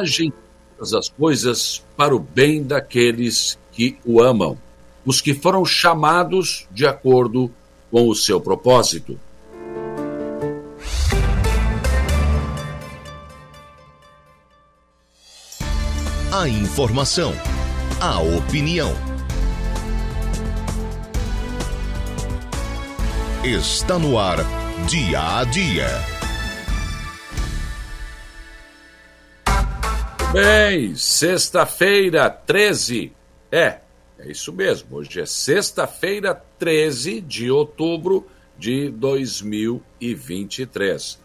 agem todas as coisas para o bem daqueles que o amam, os que foram chamados de acordo com o seu propósito. A informação, a opinião. Está no ar, dia a dia. Bem, sexta-feira, 13. É, é isso mesmo. Hoje é sexta-feira, 13 de outubro de 2023.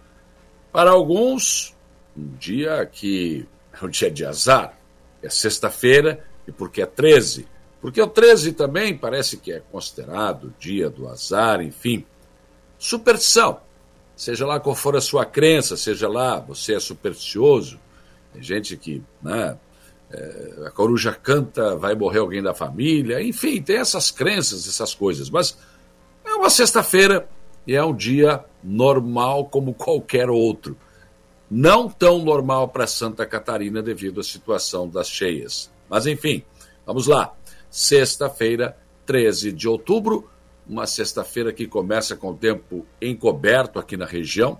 Para alguns, um dia que é um dia de azar. É sexta-feira e porque é 13. Porque o 13 também parece que é considerado dia do azar, enfim. Superstição. Seja lá qual for a sua crença, seja lá você é supersticioso, tem gente que, né, é, a coruja canta, vai morrer alguém da família, enfim, tem essas crenças, essas coisas. Mas é uma sexta-feira e é um dia normal como qualquer outro. Não tão normal para Santa Catarina devido à situação das cheias. Mas enfim, vamos lá. Sexta-feira, 13 de outubro, uma sexta-feira que começa com o tempo encoberto aqui na região.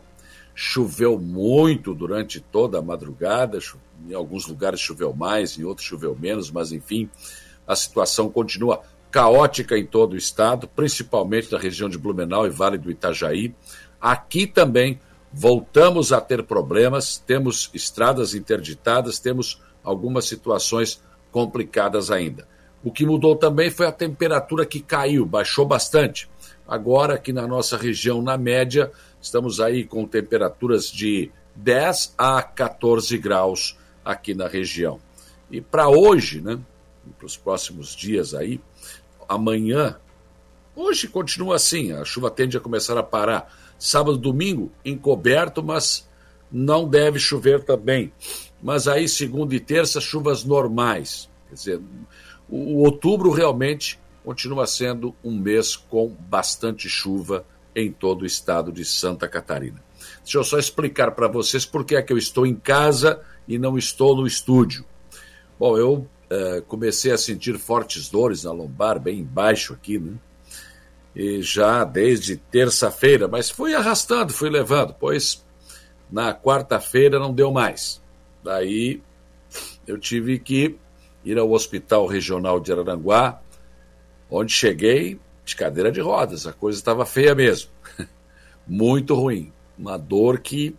Choveu muito durante toda a madrugada, em alguns lugares choveu mais, em outros choveu menos, mas enfim, a situação continua caótica em todo o estado, principalmente na região de Blumenau e Vale do Itajaí. Aqui também voltamos a ter problemas, temos estradas interditadas, temos algumas situações complicadas ainda. O que mudou também foi a temperatura que caiu, baixou bastante. Agora, aqui na nossa região, na média, Estamos aí com temperaturas de 10 a 14 graus aqui na região. E para hoje, né, para os próximos dias aí, amanhã, hoje continua assim, a chuva tende a começar a parar. Sábado, domingo, encoberto, mas não deve chover também. Mas aí, segunda e terça, chuvas normais. Quer dizer, o, outubro realmente continua sendo um mês com bastante chuva em todo o estado de Santa Catarina. Deixa eu só explicar para vocês por que é que eu estou em casa e não estou no estúdio. Bom, eu uh, comecei a sentir fortes dores na lombar, bem embaixo aqui, né? E já desde terça-feira, mas fui arrastando, fui levando, pois na quarta-feira não deu mais. Daí eu tive que ir ao Hospital Regional de Araranguá, onde cheguei, de cadeira de rodas. A coisa estava feia mesmo. Muito ruim. Uma dor que.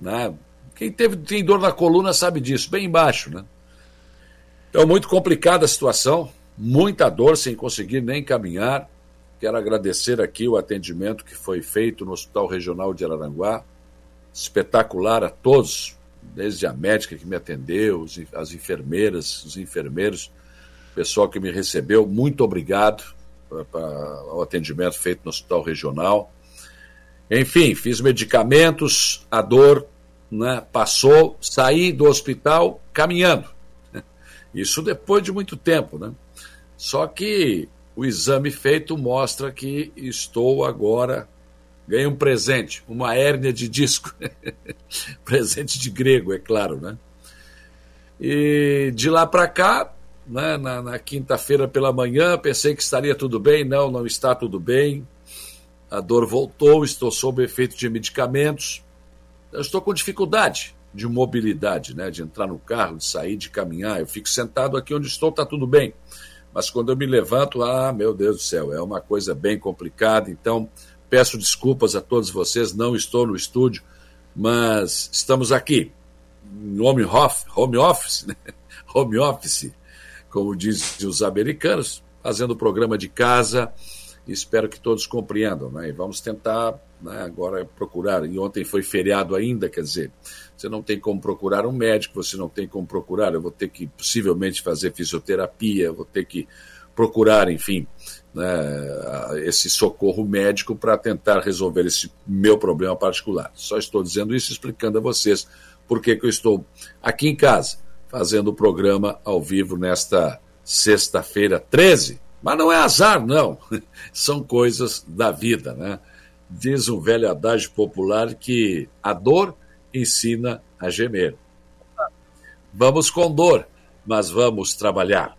Né, quem teve, tem dor na coluna sabe disso, bem embaixo. Né? Então, muito complicada a situação, muita dor sem conseguir nem caminhar. Quero agradecer aqui o atendimento que foi feito no Hospital Regional de Araranguá. Espetacular a todos, desde a médica que me atendeu, as enfermeiras, os enfermeiros, o pessoal que me recebeu, muito obrigado para o atendimento feito no hospital regional. Enfim, fiz medicamentos, a dor né, passou, saí do hospital caminhando. Isso depois de muito tempo, né? Só que o exame feito mostra que estou agora ganhei um presente, uma hérnia de disco. presente de grego, é claro, né? E de lá para cá, né, na, na quinta-feira pela manhã, pensei que estaria tudo bem, não, não está tudo bem. A dor voltou, estou sob efeito de medicamentos. Eu estou com dificuldade de mobilidade, né, de entrar no carro, de sair, de caminhar. Eu fico sentado aqui onde estou, está tudo bem. Mas quando eu me levanto, ah, meu Deus do céu, é uma coisa bem complicada. Então, peço desculpas a todos vocês, não estou no estúdio, mas estamos aqui, em home office, home office, né? home office, como dizem os americanos, fazendo o programa de casa. Espero que todos compreendam, né? E vamos tentar né, agora procurar. E ontem foi feriado ainda, quer dizer, você não tem como procurar um médico, você não tem como procurar. Eu vou ter que possivelmente fazer fisioterapia, vou ter que procurar, enfim, né, esse socorro médico para tentar resolver esse meu problema particular. Só estou dizendo isso, explicando a vocês por que eu estou aqui em casa fazendo o programa ao vivo nesta sexta-feira 13. Mas não é azar, não. São coisas da vida, né? Diz um velho adágio popular que a dor ensina a gemer. Vamos com dor, mas vamos trabalhar.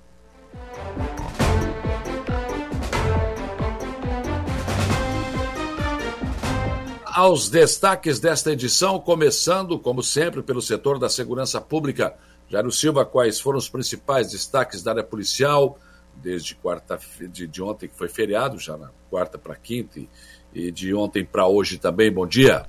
Aos destaques desta edição, começando, como sempre, pelo setor da segurança pública. Jairo Silva, quais foram os principais destaques da área policial desde quarta de, de ontem, que foi feriado, já na quarta para quinta, e, de ontem para hoje também. Bom dia.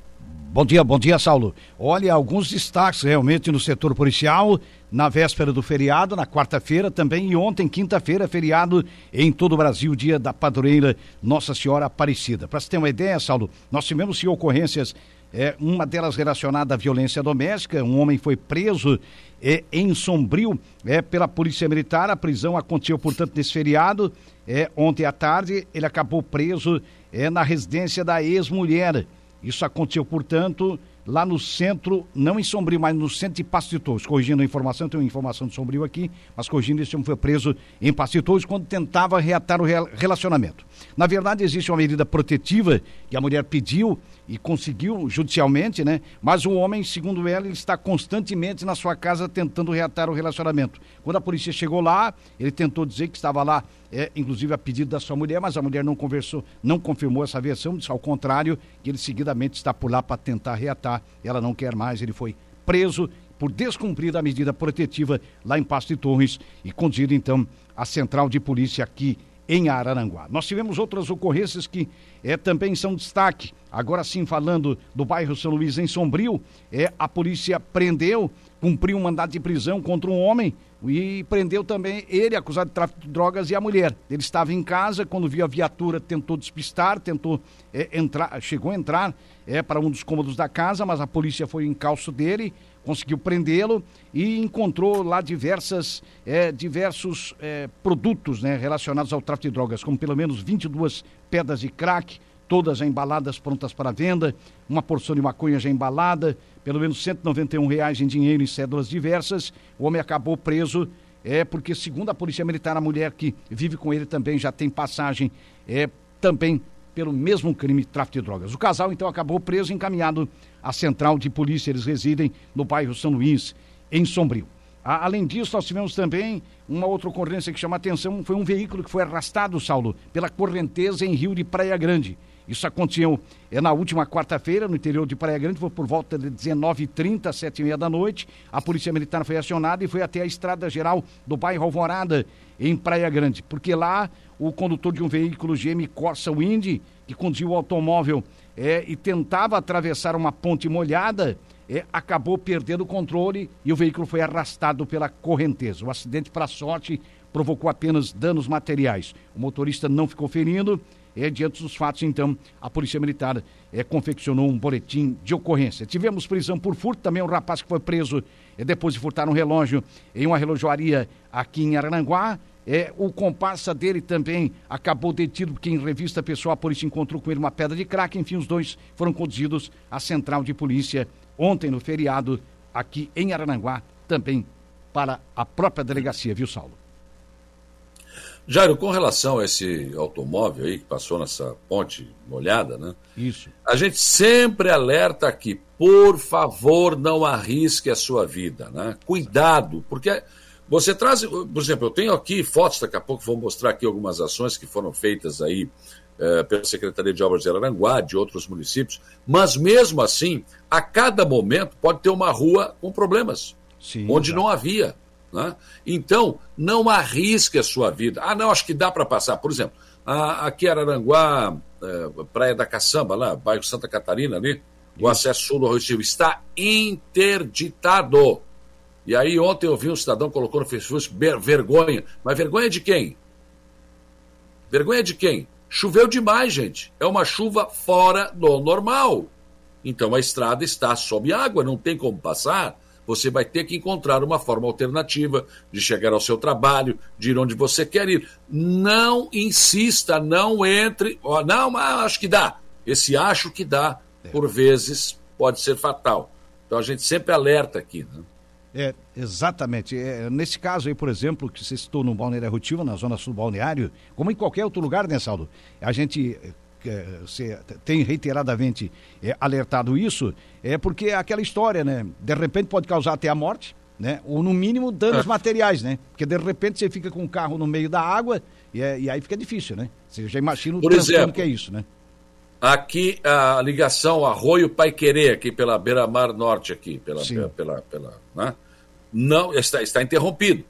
Bom dia, bom dia, Saulo. Olha, alguns destaques realmente no setor policial, na véspera do feriado, na quarta-feira também, e ontem, quinta-feira, feriado em todo o Brasil, dia da padroeira Nossa Senhora Aparecida. Para você ter uma ideia, Saulo, nós tivemos sim, ocorrências, é, uma delas relacionada à violência doméstica, um homem foi preso é, em Sombrio é, pela Polícia Militar, a prisão aconteceu, portanto, nesse feriado, é, ontem à tarde, ele acabou preso é, na residência da ex-mulher. Isso aconteceu, portanto, lá no centro, não em Sombrio, mas no centro de Passo de Torres. Corrigindo a informação, tem uma informação de Sombrio aqui, mas corrigindo, esse homem foi preso em Passo de Torres quando tentava reatar o relacionamento. Na verdade, existe uma medida protetiva que a mulher pediu e conseguiu judicialmente, né? Mas o homem, segundo ela, está constantemente na sua casa tentando reatar o relacionamento. Quando a polícia chegou lá, ele tentou dizer que estava lá, é, inclusive a pedido da sua mulher, mas a mulher não conversou, não confirmou essa versão, disse ao contrário, que ele seguidamente está por lá para tentar reatar. Ela não quer mais, ele foi preso por descumprir a medida protetiva lá em Pasto de Torres e conduzido então à central de polícia aqui em Araranguá. Nós tivemos outras ocorrências que é, também são destaque. Agora sim, falando do bairro São Luís em Sombrio, é, a polícia prendeu, cumpriu um mandado de prisão contra um homem e prendeu também ele, acusado de tráfico de drogas, e a mulher. Ele estava em casa, quando viu a viatura, tentou despistar, tentou é, entrar, chegou a entrar é, para um dos cômodos da casa, mas a polícia foi em calço dele, conseguiu prendê-lo e encontrou lá diversas, é, diversos é, produtos né, relacionados ao tráfico de drogas, como pelo menos 22 pedras de crack, todas já embaladas, prontas para venda, uma porção de maconha já embalada, pelo menos 191 reais em dinheiro e cédulas diversas. O homem acabou preso, é porque segundo a polícia militar, a mulher que vive com ele também já tem passagem, é também pelo mesmo crime tráfico de drogas. O casal então acabou preso e encaminhado à central de polícia. Eles residem no bairro São Luís, em Sombrio. Além disso, nós tivemos também uma outra ocorrência que chama atenção, foi um veículo que foi arrastado, Saulo, pela correnteza em Rio de Praia Grande. Isso aconteceu é, na última quarta-feira, no interior de Praia Grande, foi por volta de 19h30, 7h30 da noite. A Polícia Militar foi acionada e foi até a estrada geral do bairro Alvorada, em Praia Grande, porque lá o condutor de um veículo GM Corsa Wind, que conduziu o automóvel é, e tentava atravessar uma ponte molhada, é, acabou perdendo o controle e o veículo foi arrastado pela correnteza. O acidente, para sorte, provocou apenas danos materiais. O motorista não ficou ferido. É, diante dos fatos, então, a Polícia Militar é, confeccionou um boletim de ocorrência. Tivemos prisão por furto, também um rapaz que foi preso é, depois de furtar um relógio em uma relojoaria aqui em Arananguá. É, o comparsa dele também acabou detido, porque em revista pessoal a polícia encontrou com ele uma pedra de crack. Enfim, os dois foram conduzidos à central de polícia ontem no feriado aqui em Arananguá, também para a própria delegacia, viu, Saulo? Jairo, com relação a esse automóvel aí que passou nessa ponte molhada, né? Isso. A gente sempre alerta aqui, por favor, não arrisque a sua vida, né? Cuidado, porque você traz, por exemplo, eu tenho aqui fotos, daqui a pouco vou mostrar aqui algumas ações que foram feitas aí é, pela Secretaria de Obras de Aranguá, de outros municípios, mas mesmo assim, a cada momento pode ter uma rua com problemas, Sim, onde não havia. Né? Então, não arrisque a sua vida. Ah, não, acho que dá para passar. Por exemplo, a, aqui Araranguá, é, Praia da Caçamba, lá, bairro Santa Catarina, ali, o acesso sul do Rio está interditado. E aí ontem eu vi um cidadão colocou no Facebook vergonha. Mas vergonha de quem? Vergonha de quem? Choveu demais, gente. É uma chuva fora do normal. Então a estrada está sob água, não tem como passar você vai ter que encontrar uma forma alternativa de chegar ao seu trabalho, de ir onde você quer ir. Não insista, não entre. Oh, não, mas acho que dá. Esse acho que dá, é. por vezes, pode ser fatal. Então a gente sempre alerta aqui. Né? É, exatamente. É, nesse caso aí, por exemplo, que você citou no Balneário Rotiva, na zona sul do balneário, como em qualquer outro lugar, né, Saldo? A gente você tem reiteradamente é, alertado isso, é porque é aquela história, né? De repente pode causar até a morte, né? Ou no mínimo danos é. materiais, né? Porque de repente você fica com o carro no meio da água e, é, e aí fica difícil, né? Você já imagina o Por exemplo, que é isso, né? Aqui a ligação Arroio Pai Querer, aqui pela beira-mar norte, aqui, pela, pela, pela, pela né? não está, está interrompido.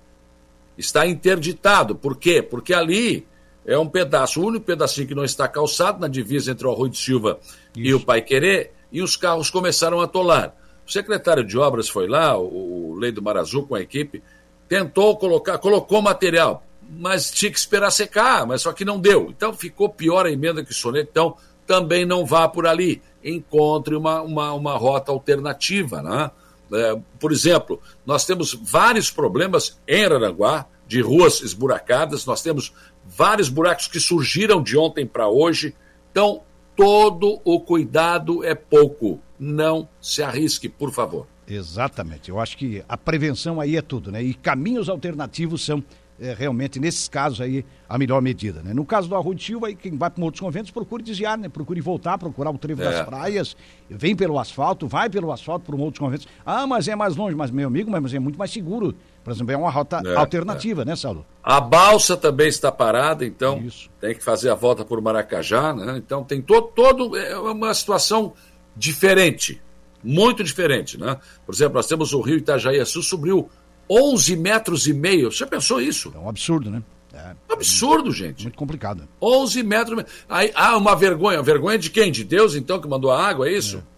Está interditado. Por quê? Porque ali é um pedaço, o único pedacinho que não está calçado na divisa entre o Arroio de Silva Isso. e o Pai Querer, e os carros começaram a atolar. O secretário de obras foi lá, o, Lei do Mar Azul com a equipe, tentou colocar, colocou material, mas tinha que esperar secar, mas só que não deu. Então ficou pior a emenda que o soneto, então também não vá por ali. Encontre uma, uma, uma rota alternativa, né? É, por exemplo, nós temos vários problemas em Araranguá, de ruas esburacadas, nós temos vários buracos que surgiram de ontem para hoje. Então, todo o cuidado é pouco. Não se arrisque, por favor. Exatamente. Eu acho que a prevenção aí é tudo, né? E caminhos alternativos são é, realmente, nesses casos aí, a melhor medida. Né? No caso do Arroio de Silva, aí, quem vai para outros conventos, procure desviar, né? Procure voltar, procurar o trevo é. das praias, vem pelo asfalto, vai pelo asfalto para um outros conventos. Ah, mas é mais longe, mas meu amigo, mas é muito mais seguro. Por exemplo, é uma rota é, alternativa, é. né, Saulo? A balsa também está parada, então Isso. tem que fazer a volta por Maracajá, né? Então tem todo, todo é uma situação diferente, muito diferente, né? Por exemplo, nós temos o Rio Itajaí-Açu subiu 11 metros e meio. Você pensou isso? É um absurdo, né? É, absurdo, gente. Muito complicado. 11 metros. Aí, ah, uma vergonha. Vergonha de quem? De Deus, então, que mandou a água, é isso? É.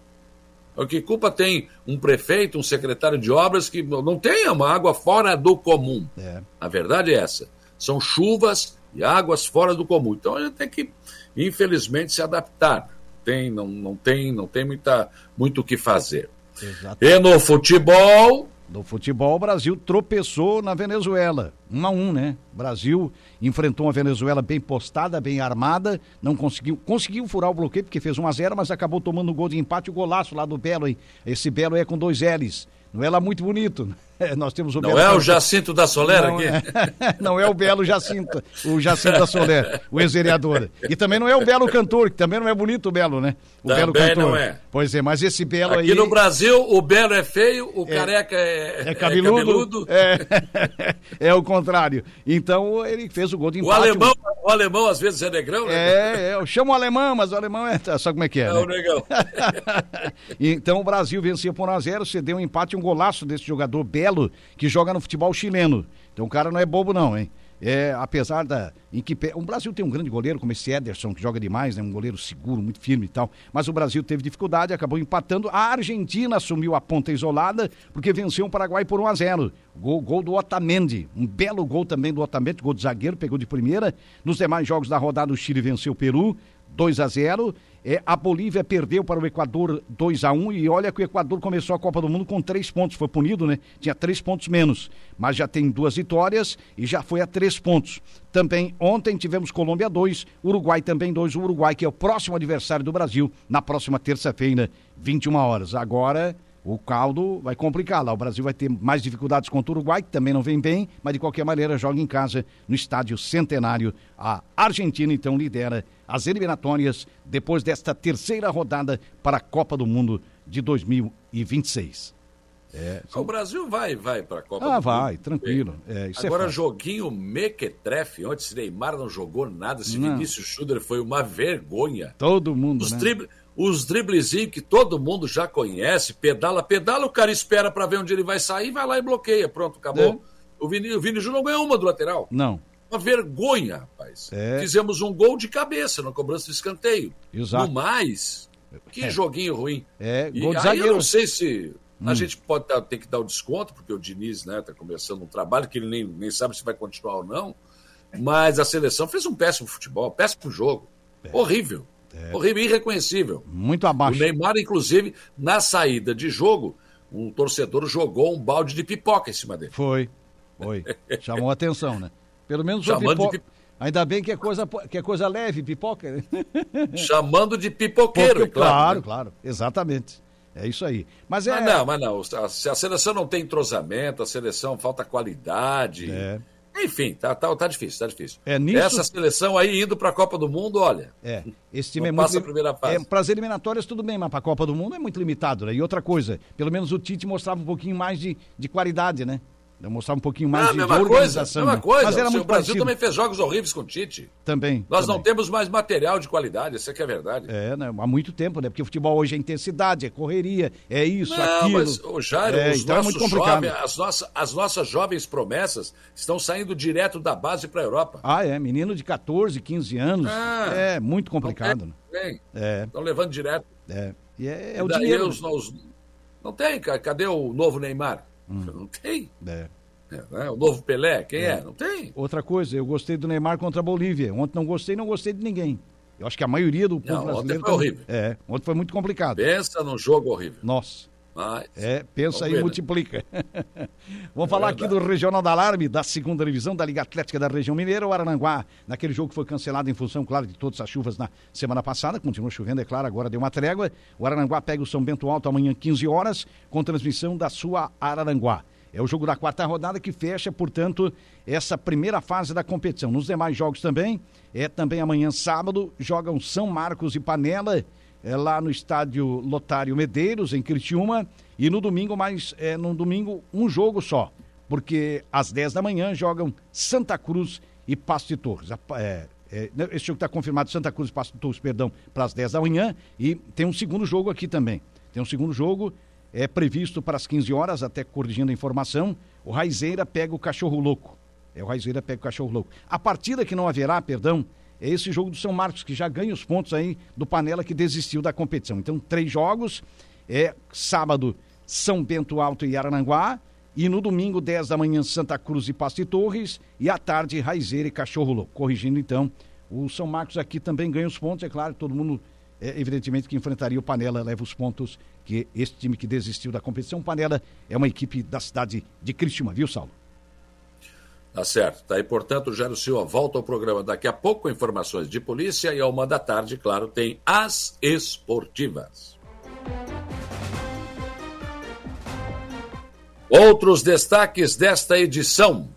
O que culpa tem um prefeito, um secretário de obras que não tem uma água fora do comum. É. A verdade é essa. São chuvas e águas fora do comum. Então a gente tem que, infelizmente, se adaptar. Tem, não, não tem, não tem muita, muito o que fazer. Exatamente. E no futebol, do futebol, o Brasil tropeçou na Venezuela. Um a um, né? O Brasil enfrentou uma Venezuela bem postada, bem armada, não conseguiu, conseguiu furar o bloqueio porque fez 1 a 0 mas acabou tomando um gol de empate, o golaço lá do Belo. Hein? Esse Belo é com dois L's. Não é lá muito bonito. É, nós temos o Não Belo é o Jacinto da Solera não aqui? É, não é o Belo Jacinto, o Jacinto da Solera, o ex-vereador. E também não é o Belo Cantor, que também não é bonito o Belo, né? O também Belo Cantor. não é. Pois é, mas esse Belo aqui aí... Aqui no Brasil, o Belo é feio, o é, careca é, é cabeludo. É, cabeludo. É, é o contrário. Então, ele fez o gol de empate. O alemão, o alemão às vezes é negrão, né? É, é eu chamo o alemão, mas o alemão é... Sabe como é que é, É né? o negão. então, o Brasil vencia por 1 a 0 cedeu um empate, um golaço desse jogador Belo, que joga no futebol chileno. Então o cara não é bobo não, hein? É, apesar da. Em que, o Brasil tem um grande goleiro, como esse Ederson, que joga demais, né? Um goleiro seguro, muito firme e tal. Mas o Brasil teve dificuldade, acabou empatando. A Argentina assumiu a ponta isolada, porque venceu o Paraguai por 1 a 0 Gol, gol do Otamendi. Um belo gol também do Otamendi, gol de zagueiro, pegou de primeira. Nos demais jogos da rodada, o Chile venceu o Peru. 2 a 0 é, a Bolívia perdeu para o Equador 2 a 1 e olha que o Equador começou a Copa do Mundo com três pontos, foi punido, né? Tinha três pontos menos, mas já tem duas vitórias e já foi a três pontos. Também ontem tivemos Colômbia 2, Uruguai também 2, o Uruguai que é o próximo adversário do Brasil na próxima terça-feira, 21 horas. Agora o caldo vai complicar lá. O Brasil vai ter mais dificuldades contra o Uruguai, que também não vem bem, mas de qualquer maneira joga em casa no estádio Centenário. A Argentina então lidera as eliminatórias depois desta terceira rodada para a Copa do Mundo de 2026. É, são... O Brasil vai, vai para a Copa ah, do vai, Mundo. tranquilo. É, é Agora, é joguinho mequetrefe, esse Neymar não jogou nada, esse não. Vinícius Schuder foi uma vergonha. Todo mundo, Os né? Os driblezinhos que todo mundo já conhece, pedala, pedala, o cara espera para ver onde ele vai sair, vai lá e bloqueia. Pronto, acabou. É. O Vini, o Vini Júnior não ganhou uma do lateral. Não. Uma vergonha, rapaz. É. Fizemos um gol de cabeça na cobrança de escanteio. Exato. No mais, que é. joguinho ruim. É, gol de zagueiro. eu não sei se hum. a gente pode ter que dar o desconto, porque o Diniz né, tá começando um trabalho que ele nem, nem sabe se vai continuar ou não. Mas a seleção fez um péssimo futebol, péssimo jogo. É. Horrível. É. Horrível, irreconhecível. Muito abaixo. O Neymar, inclusive, na saída de jogo, um torcedor jogou um balde de pipoca em cima dele. Foi, foi. Chamou a atenção, né? Pelo menos Chamando pipoca... de Ainda bem que é coisa, que é coisa leve, pipoca. Chamando de pipoqueiro, Porque, claro. Claro, né? claro, exatamente. É isso aí. Mas é. Mas não, mas não. A, a seleção não tem entrosamento, a seleção falta qualidade. É. Enfim, tá, tá, tá difícil, tá difícil. É, nisso... Essa seleção aí indo para a Copa do Mundo, olha. É, esse time é muito. Passa a primeira fase. É, para as eliminatórias, tudo bem, mas para a Copa do Mundo é muito limitado, né? E outra coisa, pelo menos o Tite mostrava um pouquinho mais de, de qualidade, né? Mostrar um pouquinho mais ah, de, mesma de organização. Coisa, mesma coisa. Mas era o muito Brasil parecido. também fez jogos horríveis com o Tite. Também. Nós também. não temos mais material de qualidade, isso é que é verdade. É, né? há muito tempo, né? Porque o futebol hoje é intensidade, é correria, é isso, não, aquilo. Mas, o Jairo, é, os então nossos é muito complicado. jovens, as, nossas, as nossas jovens promessas estão saindo direto da base para a Europa. Ah, é. Menino de 14, 15 anos. Ah, é muito complicado. Não tem, né? É. Estão levando direto. É. E é, é o dinheiro. Os, os, não tem, cadê o novo Neymar? Hum. Não tem. É. É, né? O novo Pelé, quem é. é? Não tem. Outra coisa, eu gostei do Neymar contra a Bolívia. Ontem não gostei, não gostei de ninguém. Eu acho que a maioria do povo não, brasileiro. Ontem foi horrível. É, ontem foi muito complicado. Pensa num jogo horrível. Nossa. É, pensa aí e multiplica. Vamos é falar verdade. aqui do Regional da Alarme, da segunda divisão da Liga Atlética da região mineira, o Arananguá, naquele jogo que foi cancelado em função, claro, de todas as chuvas na semana passada, continua chovendo, é claro, agora deu uma trégua. O Arananguá pega o São Bento Alto amanhã, 15 horas, com transmissão da sua Araranguá. É o jogo da quarta rodada que fecha, portanto, essa primeira fase da competição. Nos demais jogos também, é também amanhã sábado, jogam São Marcos e Panela, é lá no estádio Lotário Medeiros, em Criciúma, e no domingo, mais, é, no domingo, um jogo só, porque às 10 da manhã jogam Santa Cruz e Pasto de Torres. É, é, esse jogo está confirmado, Santa Cruz e Pasto de Torres, perdão, para as 10 da manhã, e tem um segundo jogo aqui também. Tem um segundo jogo é previsto para as 15 horas, até corrigindo a informação, o Raizeira pega o Cachorro Louco. É, o Raizeira pega o Cachorro Louco. A partida que não haverá, perdão, é esse jogo do São Marcos, que já ganha os pontos aí do Panela que desistiu da competição. Então, três jogos, é sábado, São Bento Alto e Arananguá, e no domingo, 10 da manhã, Santa Cruz e Pasto e Torres, e à tarde, Raizeira e Cachorro Louco. Corrigindo, então, o São Marcos aqui também ganha os pontos, é claro, todo mundo é, evidentemente que enfrentaria o Panela, leva os pontos que esse time que desistiu da competição. Panela é uma equipe da cidade de Cristina, viu, Saulo? Tá certo. Tá aí, portanto, Jairo Silva volta ao programa daqui a pouco com informações de polícia e a uma da tarde, claro, tem as esportivas. Outros destaques desta edição.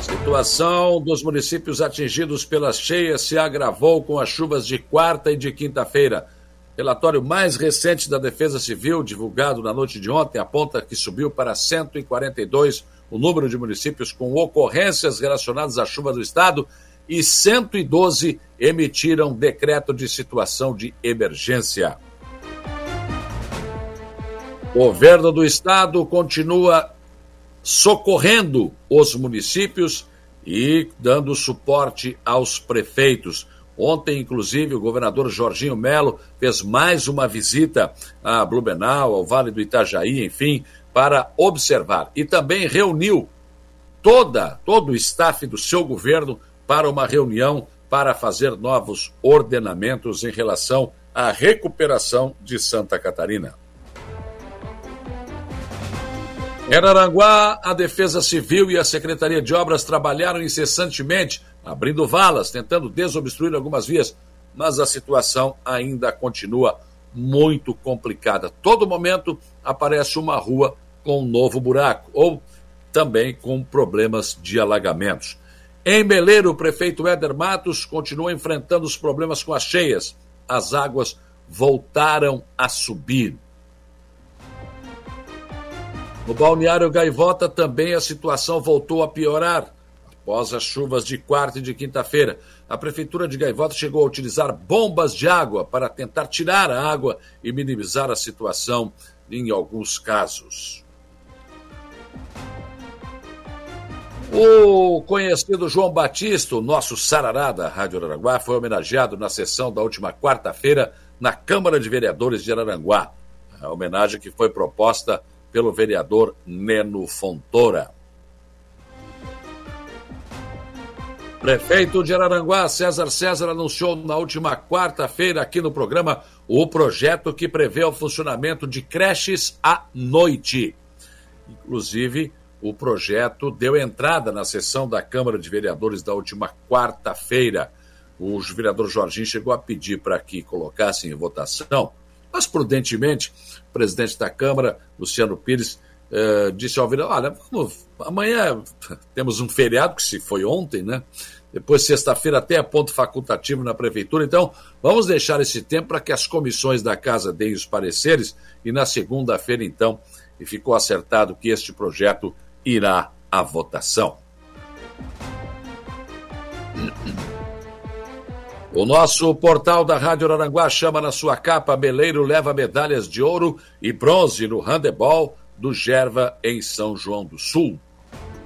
Situação dos municípios atingidos pelas cheias se agravou com as chuvas de quarta e de quinta-feira. Relatório mais recente da Defesa Civil, divulgado na noite de ontem, aponta que subiu para 142 o número de municípios com ocorrências relacionadas à chuva do estado e 112 emitiram decreto de situação de emergência. O governo do estado continua socorrendo os municípios e dando suporte aos prefeitos. Ontem, inclusive, o governador Jorginho Melo fez mais uma visita a Blumenau, ao Vale do Itajaí, enfim, para observar. E também reuniu toda, todo o staff do seu governo para uma reunião para fazer novos ordenamentos em relação à recuperação de Santa Catarina. Em Aranguá, a Defesa Civil e a Secretaria de Obras trabalharam incessantemente, abrindo valas, tentando desobstruir algumas vias, mas a situação ainda continua muito complicada. Todo momento aparece uma rua com um novo buraco, ou também com problemas de alagamentos. Em Meleiro, o prefeito Éder Matos continua enfrentando os problemas com as cheias. As águas voltaram a subir. No balneário Gaivota também a situação voltou a piorar. Após as chuvas de quarta e de quinta-feira, a Prefeitura de Gaivota chegou a utilizar bombas de água para tentar tirar a água e minimizar a situação em alguns casos. O conhecido João Batista, o nosso sarará da Rádio Araranguá, foi homenageado na sessão da última quarta-feira na Câmara de Vereadores de Araranguá. A homenagem que foi proposta pelo vereador Neno Fontoura. Prefeito de Araranguá, César César, anunciou na última quarta-feira aqui no programa o projeto que prevê o funcionamento de creches à noite. Inclusive, o projeto deu entrada na sessão da Câmara de Vereadores da última quarta-feira. O vereador Jorginho chegou a pedir para que colocassem em votação mas prudentemente, o presidente da Câmara, Luciano Pires, uh, disse ao Vila, olha, vamos, amanhã temos um feriado, que se foi ontem, né? Depois, sexta-feira, até é ponto facultativo na prefeitura. Então, vamos deixar esse tempo para que as comissões da casa deem os pareceres e na segunda-feira, então, e ficou acertado que este projeto irá à votação. O nosso portal da Rádio Aranguá chama na sua capa Beleiro leva medalhas de ouro e bronze no handebol do Gerva em São João do Sul.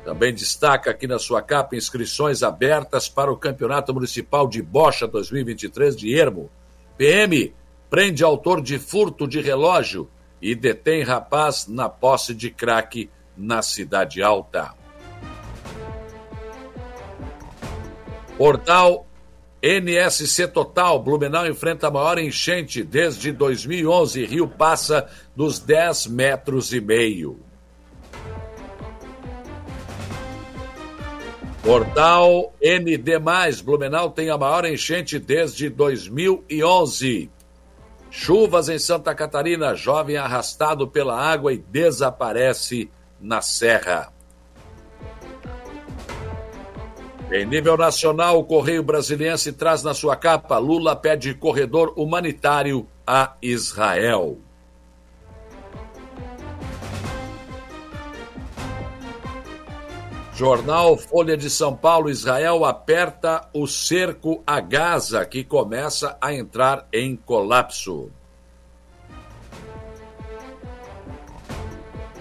Também destaca aqui na sua capa inscrições abertas para o Campeonato Municipal de Bocha 2023 de Ermo. PM prende autor de furto de relógio e detém rapaz na posse de crack na Cidade Alta. Portal NSC Total, Blumenau enfrenta a maior enchente desde 2011. Rio passa dos 10 metros e meio. Portal ND+, Blumenau tem a maior enchente desde 2011. Chuvas em Santa Catarina, jovem arrastado pela água e desaparece na serra. Em nível nacional, o Correio Brasiliense traz na sua capa: Lula pede corredor humanitário a Israel. Jornal Folha de São Paulo: Israel aperta o cerco a Gaza, que começa a entrar em colapso.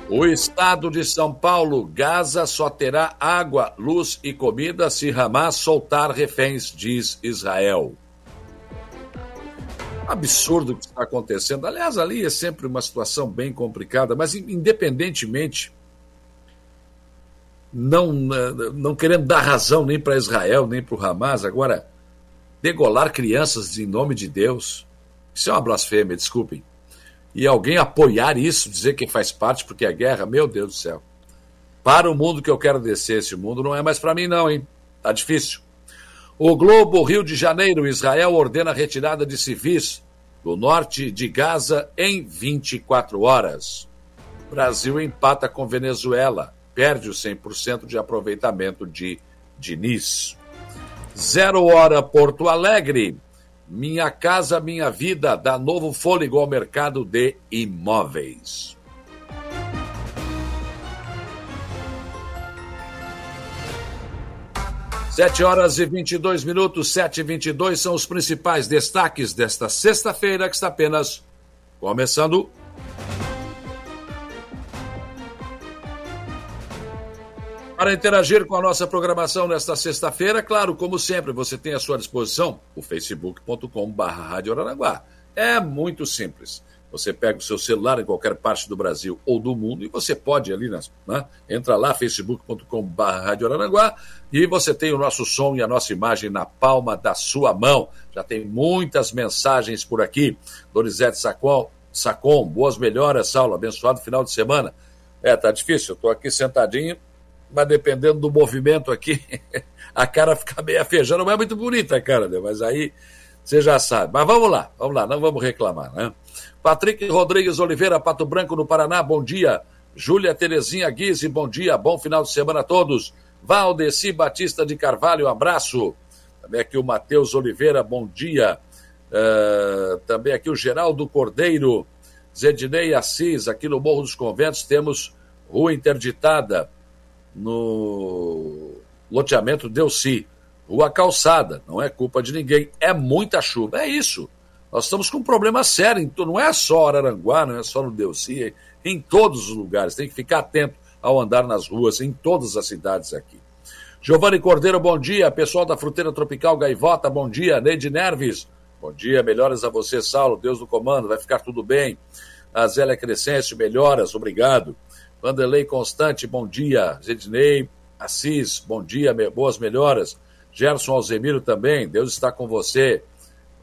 O estado de São Paulo, Gaza só terá água, luz e comida se Hamas soltar reféns, diz Israel. Absurdo o que está acontecendo. Aliás, ali é sempre uma situação bem complicada, mas independentemente, não, não querendo dar razão nem para Israel, nem para o Hamas, agora, degolar crianças em nome de Deus, isso é uma blasfêmia, desculpem e alguém apoiar isso, dizer que faz parte porque é guerra, meu Deus do céu. Para o mundo que eu quero descer, esse mundo não é mais para mim, não, hein? Tá difícil. O Globo, Rio de Janeiro, Israel ordena a retirada de civis do norte de Gaza em 24 horas. Brasil empata com Venezuela, perde o 100% de aproveitamento de Diniz. Zero hora Porto Alegre. Minha Casa Minha Vida dá novo fôlego ao mercado de imóveis. Sete horas e 22 minutos, sete e vinte são os principais destaques desta sexta-feira que está apenas começando. Para interagir com a nossa programação nesta sexta-feira, claro, como sempre, você tem à sua disposição o facebook.com.br É muito simples. Você pega o seu celular em qualquer parte do Brasil ou do mundo e você pode ali, né? entra lá, facebook.com.br e você tem o nosso som e a nossa imagem na palma da sua mão. Já tem muitas mensagens por aqui. Dorizete Sacon, Sacon boas melhoras, Saulo, abençoado final de semana. É, tá difícil, eu tô aqui sentadinho mas dependendo do movimento aqui, a cara fica meio afejando. Não é muito bonita a cara, né? mas aí você já sabe. Mas vamos lá, vamos lá, não vamos reclamar, né? Patrick Rodrigues Oliveira, Pato Branco, no Paraná, bom dia. Júlia Terezinha Guise, bom dia, bom final de semana a todos. Valdeci Batista de Carvalho, abraço. Também aqui o Matheus Oliveira, bom dia. Uh, também aqui o Geraldo Cordeiro, Zedinei Assis, aqui no Morro dos Conventos temos rua interditada no loteamento Delci. Rua Calçada, não é culpa de ninguém, é muita chuva. É isso. Nós estamos com um problema sério, então não é só Araranguá, não é só no Delci, é em todos os lugares. Tem que ficar atento ao andar nas ruas, em todas as cidades aqui. Giovanni Cordeiro, bom dia. Pessoal da Fruteira Tropical Gaivota, bom dia. Neide Nerves, bom dia. Melhoras a você, Saulo. Deus do comando, vai ficar tudo bem. A Zélia Crescêncio, melhoras, obrigado. Vanderlei Constante, bom dia. Zednei Assis, bom dia, boas melhoras. Gerson Alzemiro também, Deus está com você.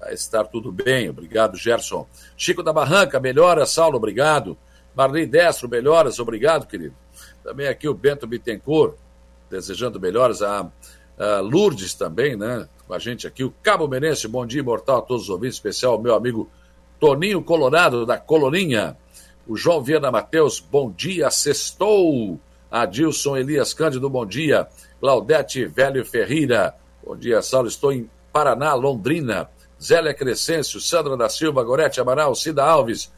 Vai estar tudo bem, obrigado, Gerson. Chico da Barranca, melhoras, Saulo, obrigado. Marli Destro, melhoras, obrigado, querido. Também aqui o Bento Bittencourt, desejando melhoras. A, a Lourdes também, né? Com a gente aqui. O Cabo Menense, bom dia, imortal a todos os ouvintes, especial meu amigo Toninho Colorado, da Coloninha. O João Viana Mateus, bom dia, sextou. Adilson Elias Cândido, bom dia. Claudete Velho Ferreira, bom dia, Saulo. Estou em Paraná, Londrina. Zélia Crescêncio, Sandra da Silva, Gorete Amaral, Cida Alves,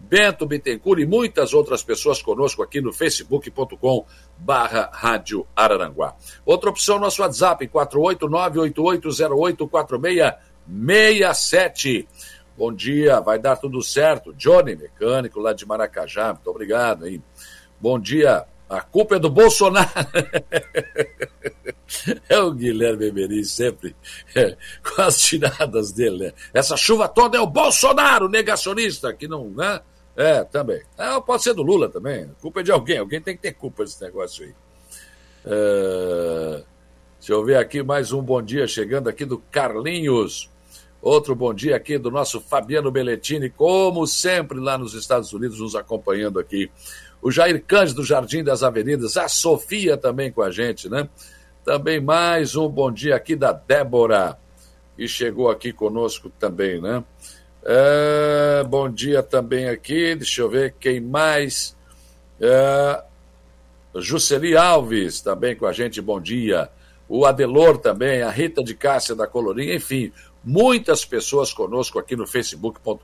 Bento Bittencourt e muitas outras pessoas conosco aqui no facebook.com barra Rádio Araranguá. Outra opção, nosso WhatsApp, 489-8808-4667. Bom dia, vai dar tudo certo. Johnny, mecânico lá de Maracajá, muito obrigado, hein? Bom dia, a culpa é do Bolsonaro. é o Guilherme Emery sempre é, com as tiradas dele, né? Essa chuva toda é o Bolsonaro, negacionista, que não, né? É, também. É, pode ser do Lula também. A culpa é de alguém. Alguém tem que ter culpa desse negócio aí. É... Deixa eu ver aqui mais um bom dia chegando aqui do Carlinhos. Outro bom dia aqui do nosso Fabiano Belletini, como sempre lá nos Estados Unidos, nos acompanhando aqui o Jair Cândido do Jardim das Avenidas, a Sofia também com a gente, né? Também mais um bom dia aqui da Débora, que chegou aqui conosco também, né? É, bom dia também aqui, deixa eu ver quem mais. É, Alves também com a gente, bom dia. O Adelor também, a Rita de Cássia da Colorinha, enfim, muitas pessoas conosco aqui no facebook.com.br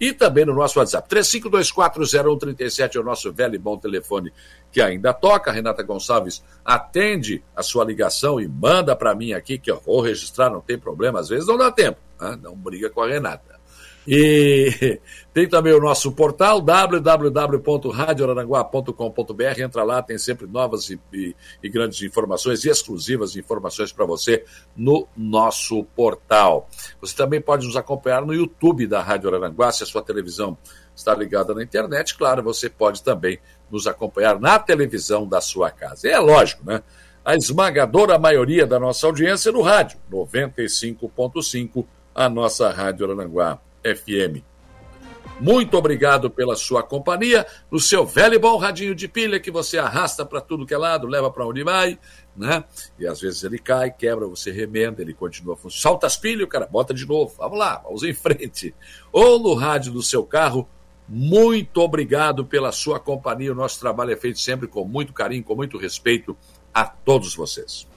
e também no nosso WhatsApp. 35240137 é o nosso velho e bom telefone que ainda toca. Renata Gonçalves atende a sua ligação e manda para mim aqui que eu vou registrar, não tem problema, às vezes não dá tempo, né? não briga com a Renata. E tem também o nosso portal www.radioraranguá.com.br. Entra lá, tem sempre novas e, e, e grandes informações e exclusivas informações para você no nosso portal. Você também pode nos acompanhar no YouTube da Rádio Araranguá, se a sua televisão está ligada na internet. Claro, você pode também nos acompanhar na televisão da sua casa. É lógico, né? A esmagadora maioria da nossa audiência é no rádio, 95.5, a nossa Rádio Araranguá FM. Muito obrigado pela sua companhia no seu velho e bom radinho de pilha que você arrasta para tudo que é lado, leva para onde vai, né? E às vezes ele cai, quebra, você remenda, ele continua funcionando. Salta as pilhas, cara bota de novo. Vamos lá, vamos em frente. Ou no rádio do seu carro. Muito obrigado pela sua companhia. O nosso trabalho é feito sempre com muito carinho, com muito respeito a todos vocês.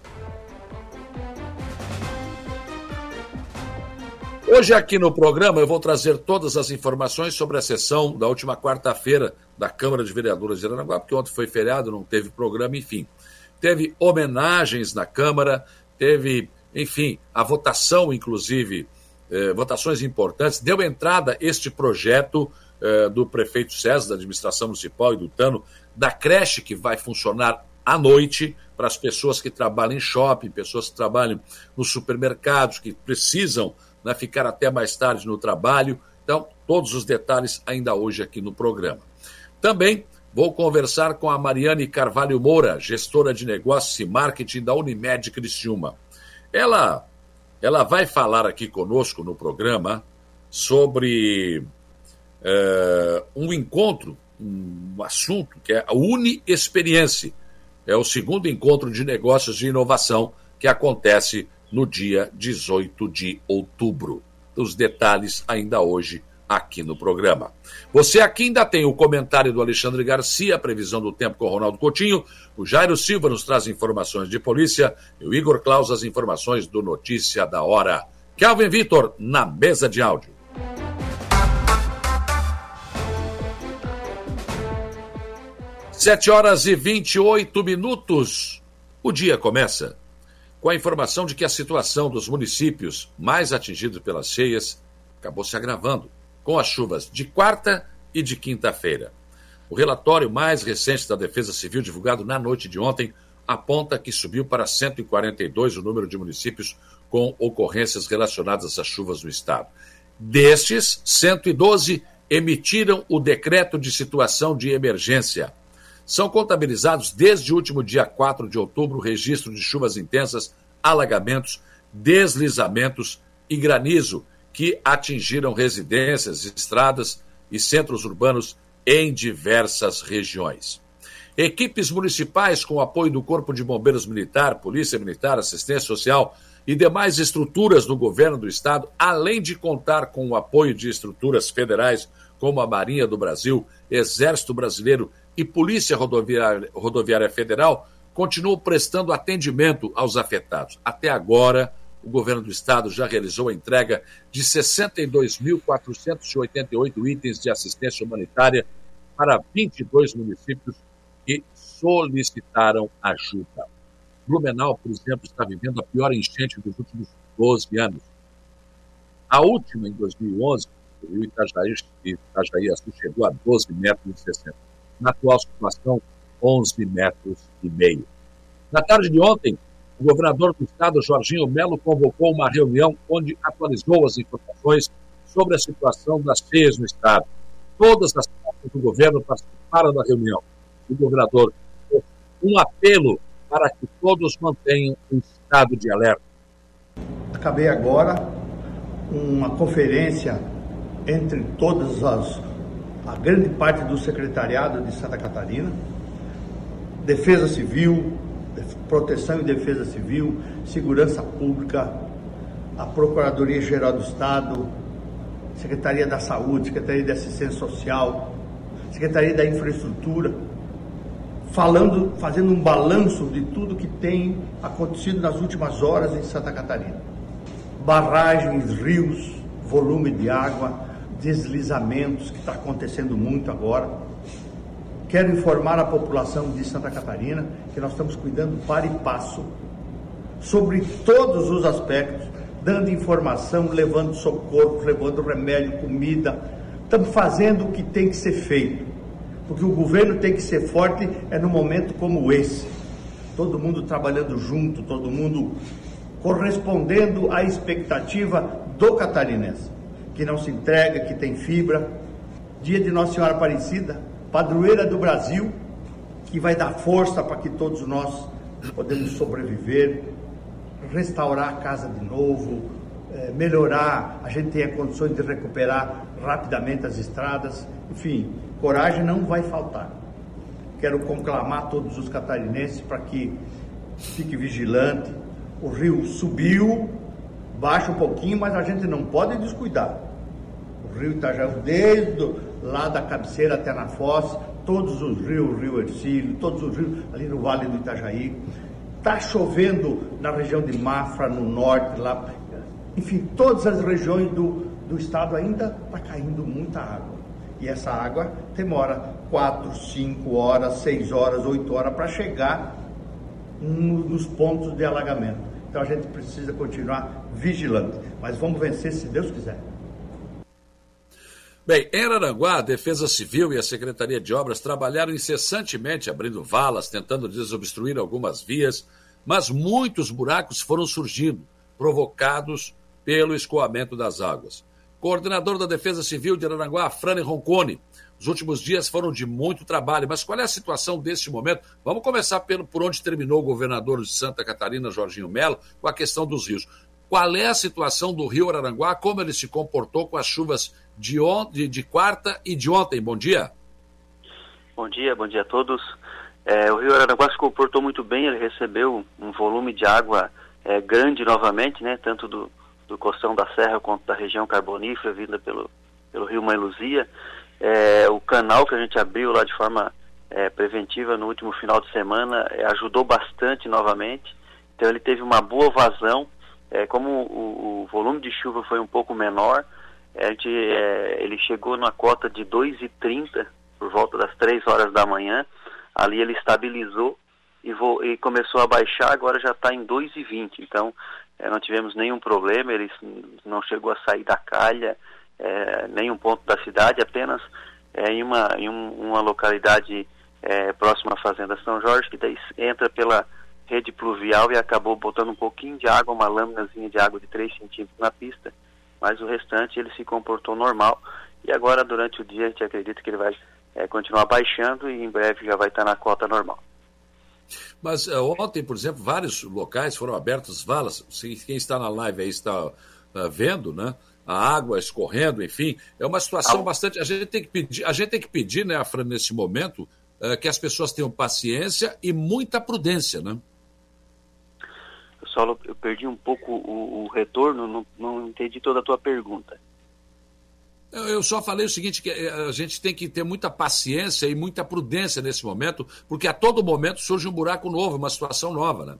Hoje, aqui no programa, eu vou trazer todas as informações sobre a sessão da última quarta-feira da Câmara de Vereadores de Aranaguá, porque ontem foi feriado, não teve programa, enfim. Teve homenagens na Câmara, teve, enfim, a votação, inclusive, eh, votações importantes. Deu entrada este projeto eh, do prefeito César, da administração municipal e do TANO, da creche que vai funcionar à noite para as pessoas que trabalham em shopping, pessoas que trabalham nos supermercados, que precisam né, ficar até mais tarde no trabalho. Então, todos os detalhes ainda hoje aqui no programa. Também vou conversar com a Mariane Carvalho Moura, gestora de negócios e marketing da Unimed Criciúma. Ela, ela vai falar aqui conosco no programa sobre é, um encontro, um assunto que é a Uni Experience. É o segundo encontro de negócios de inovação que acontece no dia 18 de outubro. Os detalhes ainda hoje aqui no programa. Você aqui ainda tem o comentário do Alexandre Garcia, a previsão do tempo com o Ronaldo Coutinho, o Jairo Silva nos traz informações de polícia e o Igor Claus as informações do Notícia da Hora. Calvin Vitor na mesa de áudio. Sete horas e vinte e oito minutos. O dia começa com a informação de que a situação dos municípios mais atingidos pelas cheias acabou se agravando com as chuvas de quarta e de quinta-feira. O relatório mais recente da Defesa Civil, divulgado na noite de ontem, aponta que subiu para 142 o número de municípios com ocorrências relacionadas às chuvas no estado. Destes, 112 emitiram o decreto de situação de emergência. São contabilizados desde o último dia 4 de outubro registro de chuvas intensas, alagamentos, deslizamentos e granizo que atingiram residências, estradas e centros urbanos em diversas regiões. Equipes municipais, com apoio do Corpo de Bombeiros Militar, Polícia Militar, Assistência Social e demais estruturas do governo do estado, além de contar com o apoio de estruturas federais como a Marinha do Brasil, Exército Brasileiro e Polícia Rodoviária, Rodoviária Federal, continuam prestando atendimento aos afetados. Até agora, o governo do estado já realizou a entrega de 62.488 itens de assistência humanitária para 22 municípios que solicitaram ajuda. Blumenau, por exemplo, está vivendo a pior enchente dos últimos 12 anos. A última, em 2011, o Itajaí, Itajaí chegou a 12 metros e 60. Na atual situação, 11 metros e meio. Na tarde de ontem, o governador do estado, Jorginho Melo, convocou uma reunião onde atualizou as informações sobre a situação das cheias no estado. Todas as partes do governo participaram da reunião. O governador fez um apelo para que todos mantenham um estado de alerta. Acabei agora uma conferência entre todas as a grande parte do secretariado de Santa Catarina, Defesa Civil, Proteção e Defesa Civil, Segurança Pública, a Procuradoria Geral do Estado, Secretaria da Saúde, Secretaria de Assistência Social, Secretaria da Infraestrutura, falando, fazendo um balanço de tudo que tem acontecido nas últimas horas em Santa Catarina. Barragens, rios, volume de água, deslizamentos, que está acontecendo muito agora Quero informar a população de Santa Catarina que nós estamos cuidando para e passo sobre todos os aspectos, dando informação, levando socorro, levando remédio, comida. Estamos fazendo o que tem que ser feito. Porque o governo tem que ser forte é no momento como esse. Todo mundo trabalhando junto, todo mundo correspondendo à expectativa do catarinense, que não se entrega, que tem fibra. Dia de Nossa Senhora Aparecida, padroeira do Brasil, que vai dar força para que todos nós podemos sobreviver, restaurar a casa de novo, é, melhorar, a gente tenha condições de recuperar rapidamente as estradas, enfim, coragem não vai faltar. Quero conclamar todos os catarinenses para que fique vigilante. O rio subiu, baixa um pouquinho, mas a gente não pode descuidar. O rio Itajaú, desde lá da cabeceira até na foz, todos os rios, o Rio Ercílio, todos os rios ali no Vale do Itajaí. Está chovendo na região de Mafra, no norte, lá. Enfim, todas as regiões do, do estado ainda está caindo muita água. E essa água demora 4, 5 horas, 6 horas, 8 horas para chegar no, nos pontos de alagamento. Então a gente precisa continuar vigilante. Mas vamos vencer se Deus quiser. Bem, em Araranguá, a Defesa Civil e a Secretaria de Obras trabalharam incessantemente abrindo valas, tentando desobstruir algumas vias, mas muitos buracos foram surgindo, provocados pelo escoamento das águas. Coordenador da Defesa Civil de Araranguá, Frane Roncone. Os últimos dias foram de muito trabalho, mas qual é a situação deste momento? Vamos começar pelo, por onde terminou o governador de Santa Catarina, Jorginho Melo, com a questão dos rios. Qual é a situação do rio Araranguá? Como ele se comportou com as chuvas de, on, de, quarta e de ontem. Bom dia. Bom dia, bom dia a todos. É, o Rio Aranaguá se comportou muito bem, ele recebeu um volume de água é, grande novamente, né, tanto do, do Costão da Serra quanto da região carbonífera vinda pelo, pelo Rio Mãe Luzia. É, o canal que a gente abriu lá de forma é, preventiva no último final de semana é, ajudou bastante novamente, então ele teve uma boa vazão, é, como o, o volume de chuva foi um pouco menor, a gente, é, ele chegou na cota de 2,30 por volta das 3 horas da manhã. Ali ele estabilizou e, e começou a baixar, agora já está em 2,20. Então é, não tivemos nenhum problema, ele não chegou a sair da calha, é, nenhum ponto da cidade, apenas é, em, uma, em um, uma localidade é, próxima à Fazenda São Jorge, que daí entra pela rede pluvial e acabou botando um pouquinho de água, uma lâminazinha de água de 3 centímetros na pista mas o restante ele se comportou normal e agora durante o dia a gente acredita que ele vai é, continuar baixando e em breve já vai estar na cota normal. Mas uh, ontem, por exemplo, vários locais foram abertos valas. Quem está na live aí está uh, vendo, né? A água escorrendo, enfim, é uma situação ah. bastante. A gente tem que pedir, a gente tem que pedir, né, Fran, nesse momento, uh, que as pessoas tenham paciência e muita prudência, né? Saulo, eu perdi um pouco o, o retorno, não, não, entendi toda a tua pergunta. Eu só falei o seguinte, que eh, a gente tem que ter muita paciência e muita prudência nesse momento, porque a todo momento surge um buraco novo, uma situação nova, né?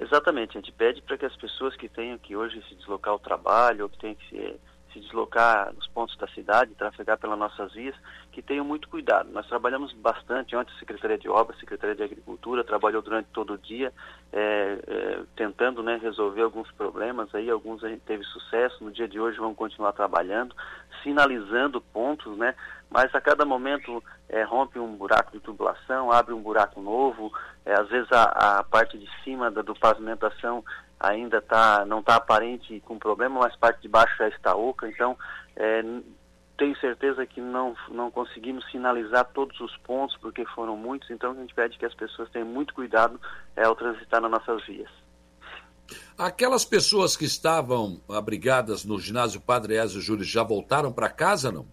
Exatamente, a gente pede para que as pessoas que tenham que hoje se deslocar ao trabalho, ou que tenham que se, se deslocar nos pontos da cidade, trafegar pelas nossas vias, que tenham muito cuidado. Nós trabalhamos bastante, ontem a Secretaria de Obras, a Secretaria de Agricultura, trabalhou durante todo o dia, é, é, tentando né, resolver alguns problemas, aí alguns a gente teve sucesso, no dia de hoje vamos continuar trabalhando, sinalizando pontos, né, mas a cada momento é, rompe um buraco de tubulação, abre um buraco novo, é, às vezes a, a, parte de cima da, do pavimentação ainda tá, não está aparente com problema, mas parte de baixo já está oca, então é, tenho certeza que não, não conseguimos sinalizar todos os pontos, porque foram muitos, então a gente pede que as pessoas tenham muito cuidado é, ao transitar nas nossas vias. Aquelas pessoas que estavam abrigadas no ginásio Padre Ezio Júlio já voltaram para casa, não?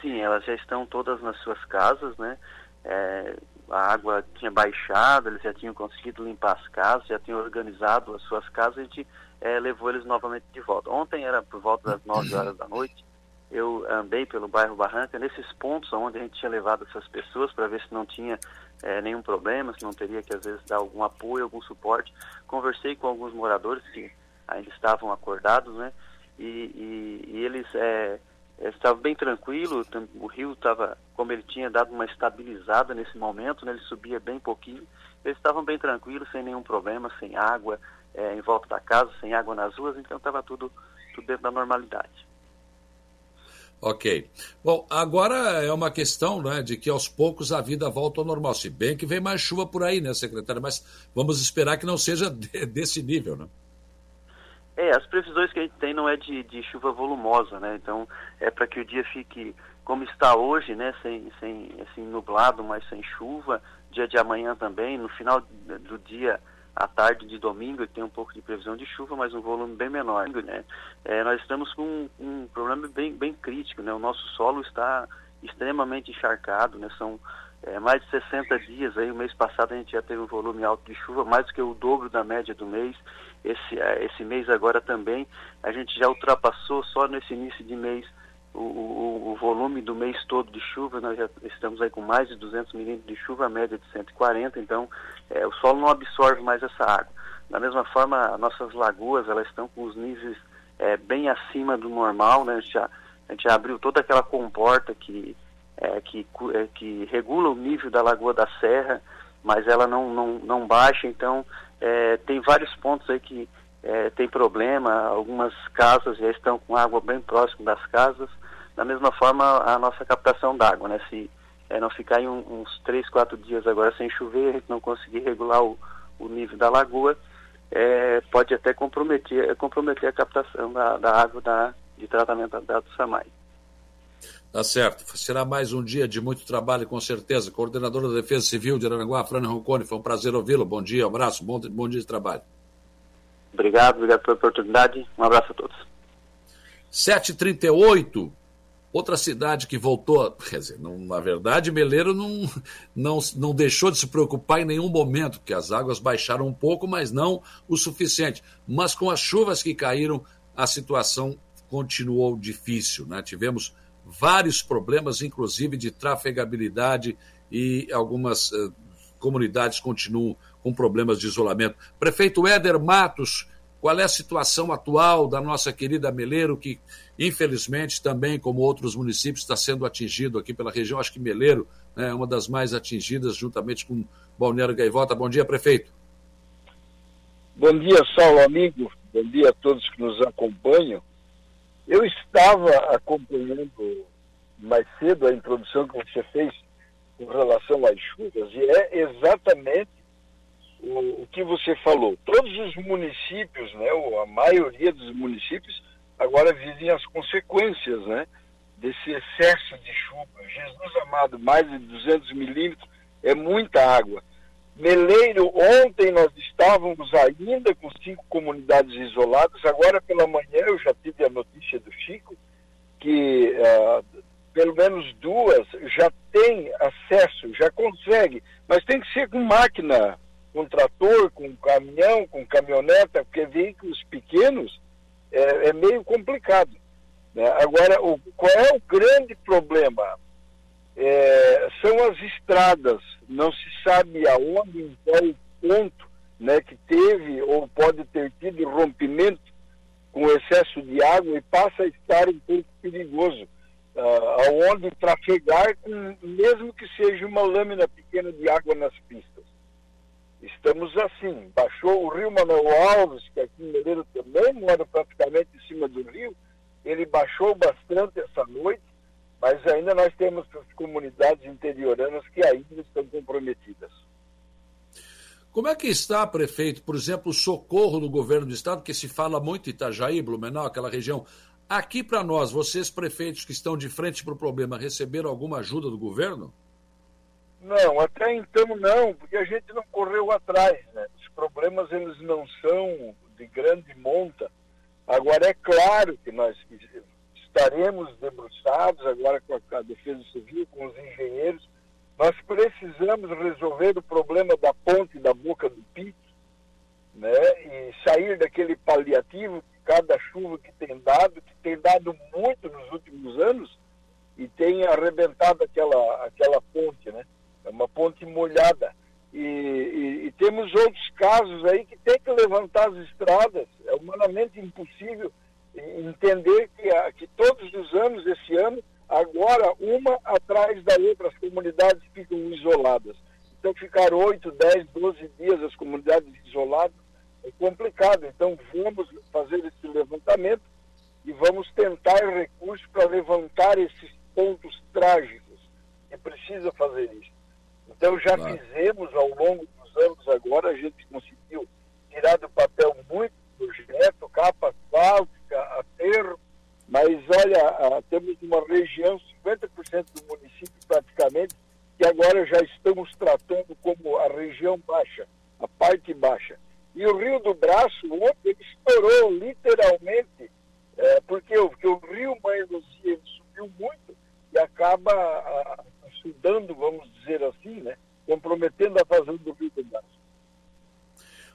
Sim, elas já estão todas nas suas casas, né? É, a água tinha baixado, eles já tinham conseguido limpar as casas, já tinham organizado as suas casas, a gente é, levou eles novamente de volta. Ontem era por volta das 9 horas da noite, eu andei pelo bairro Barranca, nesses pontos onde a gente tinha levado essas pessoas para ver se não tinha é, nenhum problema, se não teria que às vezes dar algum apoio, algum suporte. Conversei com alguns moradores que ainda estavam acordados, né? E, e, e eles é, estavam bem tranquilos, o rio estava, como ele tinha dado uma estabilizada nesse momento, né? ele subia bem pouquinho, eles estavam bem tranquilos, sem nenhum problema, sem água é, em volta da casa, sem água nas ruas, então estava tudo, tudo dentro da normalidade. Ok. Bom, agora é uma questão né, de que aos poucos a vida volta ao normal. Se bem que vem mais chuva por aí, né, secretário? Mas vamos esperar que não seja de, desse nível, né? É, as previsões que a gente tem não é de, de chuva volumosa, né? Então é para que o dia fique como está hoje, né? Sem, sem assim, nublado, mas sem chuva. Dia de amanhã também. No final do dia à tarde de domingo tem um pouco de previsão de chuva, mas um volume bem menor. Né? É, nós estamos com um, um, problema bem, bem crítico, né? o nosso solo está extremamente encharcado, né? são é, mais de 60 dias, aí, o mês passado a gente já teve um volume alto de chuva, mais do que o dobro da média do mês, esse, é, esse mês agora também, a gente já ultrapassou só nesse início de mês o, o, o, volume do mês todo de chuva, nós já estamos aí com mais de 200 milímetros de chuva, a média de 140, então é, o solo não absorve mais essa água. Da mesma forma, nossas lagoas, elas estão com os níveis é, bem acima do normal, né? A gente, já, a gente já abriu toda aquela comporta que, é, que, é, que regula o nível da Lagoa da Serra, mas ela não, não, não baixa, então é, tem vários pontos aí que é, tem problema, algumas casas já estão com água bem próximo das casas, da mesma forma, a nossa captação d'água, né? Se é, não ficar em um, uns 3, 4 dias agora sem chover, a gente não conseguir regular o, o nível da lagoa, é, pode até comprometer, comprometer a captação da, da água da, de tratamento da do SAMAI. Tá certo. Será mais um dia de muito trabalho, com certeza. Coordenador da Defesa Civil de Aranaguá, Frana Roncone, foi um prazer ouvi-lo. Bom dia, um abraço, bom, bom dia de trabalho. Obrigado, obrigado pela oportunidade. Um abraço a todos. 7h38. Outra cidade que voltou, quer dizer, não, na verdade, Meleiro não, não, não deixou de se preocupar em nenhum momento, porque as águas baixaram um pouco, mas não o suficiente. Mas com as chuvas que caíram, a situação continuou difícil. Né? Tivemos vários problemas, inclusive de trafegabilidade, e algumas uh, comunidades continuam com problemas de isolamento. Prefeito Éder Matos qual é a situação atual da nossa querida Meleiro, que infelizmente também, como outros municípios, está sendo atingido aqui pela região? Acho que Meleiro né, é uma das mais atingidas, juntamente com Balneário Gaivota. Bom dia, prefeito. Bom dia, Saulo, amigo. Bom dia a todos que nos acompanham. Eu estava acompanhando mais cedo a introdução que você fez com relação às chuvas, e é exatamente o, o que você falou. Todos os municípios, né, ou a maioria dos municípios, agora vivem as consequências né, desse excesso de chuva. Jesus amado, mais de 200 milímetros é muita água. Meleiro, ontem nós estávamos ainda com cinco comunidades isoladas, agora pela manhã eu já tive a notícia do Chico, que uh, pelo menos duas já tem acesso, já consegue, mas tem que ser com máquina com trator, com caminhão, com caminhoneta, porque veículos pequenos é, é meio complicado. Né? Agora, o, qual é o grande problema? É, são as estradas. Não se sabe aonde, em qual ponto né, que teve ou pode ter tido rompimento com excesso de água e passa a estar um pouco perigoso. Uh, aonde trafegar, com, mesmo que seja uma lâmina pequena de água nas pistas. Estamos assim. Baixou o rio Manuel Alves, que aqui em Meleiro também mora praticamente em cima do rio, ele baixou bastante essa noite, mas ainda nós temos comunidades interioranas que ainda estão comprometidas. Como é que está, prefeito, por exemplo, o socorro do governo do estado, que se fala muito em Itajaí, Blumenau, aquela região. Aqui para nós, vocês prefeitos que estão de frente para o problema, receberam alguma ajuda do governo? Não, até então não, porque a gente não correu atrás, né? Os problemas eles não são de grande monta. Agora é claro que nós estaremos debruçados agora com a Defesa Civil, com os engenheiros, nós precisamos resolver o problema da ponte da boca do Pique, né? E sair daquele paliativo que cada chuva que tem dado, que tem dado muito nos últimos anos, e tem arrebentado aquela, aquela ponte, né? É uma ponte molhada. E, e, e, temos outros casos aí que tem que levantar as estradas. É humanamente impossível entender que, que todos os anos, esse ano, Agora, uma atrás da outra, as comunidades ficam isoladas. Então, ficar 8, 10, 12 dias as comunidades isoladas é complicado. Então, vamos fazer esse levantamento e vamos tentar recursos para levantar esses pontos trágicos. E precisa fazer isso. Então, já claro. fizemos ao longo dos anos agora, a gente conseguiu tirar do papel muito projeto, capa asfáltica, aterro, mas olha, temos uma região, 50% do município praticamente, que agora já estamos tratando como a região baixa, a parte baixa. E o Rio do Braço, ontem, estourou literalmente, é, porque, porque o Rio Mãe Luzia subiu muito e acaba ajudando, vamos dizer assim, né, comprometendo a fazenda do Rio do Braço.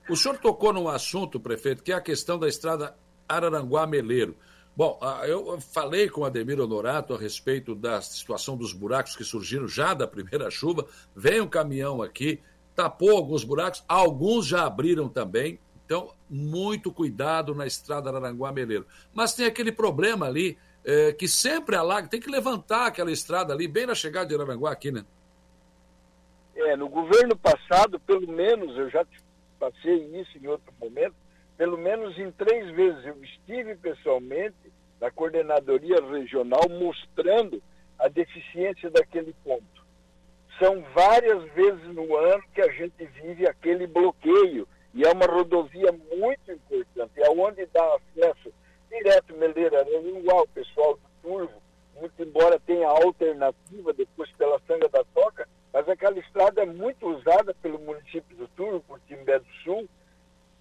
O senhor tocou num assunto, prefeito, que é a questão da estrada Araranguá-Meleiro. Bom, ah, eu falei com o Ademir Honorato a respeito da situação dos buracos que surgiram já da primeira chuva. Vem um caminhão aqui, tapou alguns buracos, alguns já abriram também. Então, muito cuidado na estrada Araranguá-Meleiro. Mas tem aquele problema ali é, que sempre alaga, tem que levantar aquela estrada ali, bem na chegada de Araranguá aqui, né? É, no governo passado, pelo menos, eu já passei isso em outro momento, pelo menos em três vezes eu estive pessoalmente na coordenadoria regional mostrando a deficiência daquele ponto. São várias vezes no ano que a gente vive aquele bloqueio e é uma rodovia muito importante, é onde dá acesso direto Meleira igual o pessoal do Turvo, muito embora tenha alternativa depois pela Sanga da Toca, mas aquela estrada é muito usada pelo município do Turvo, por Timbé do Sul,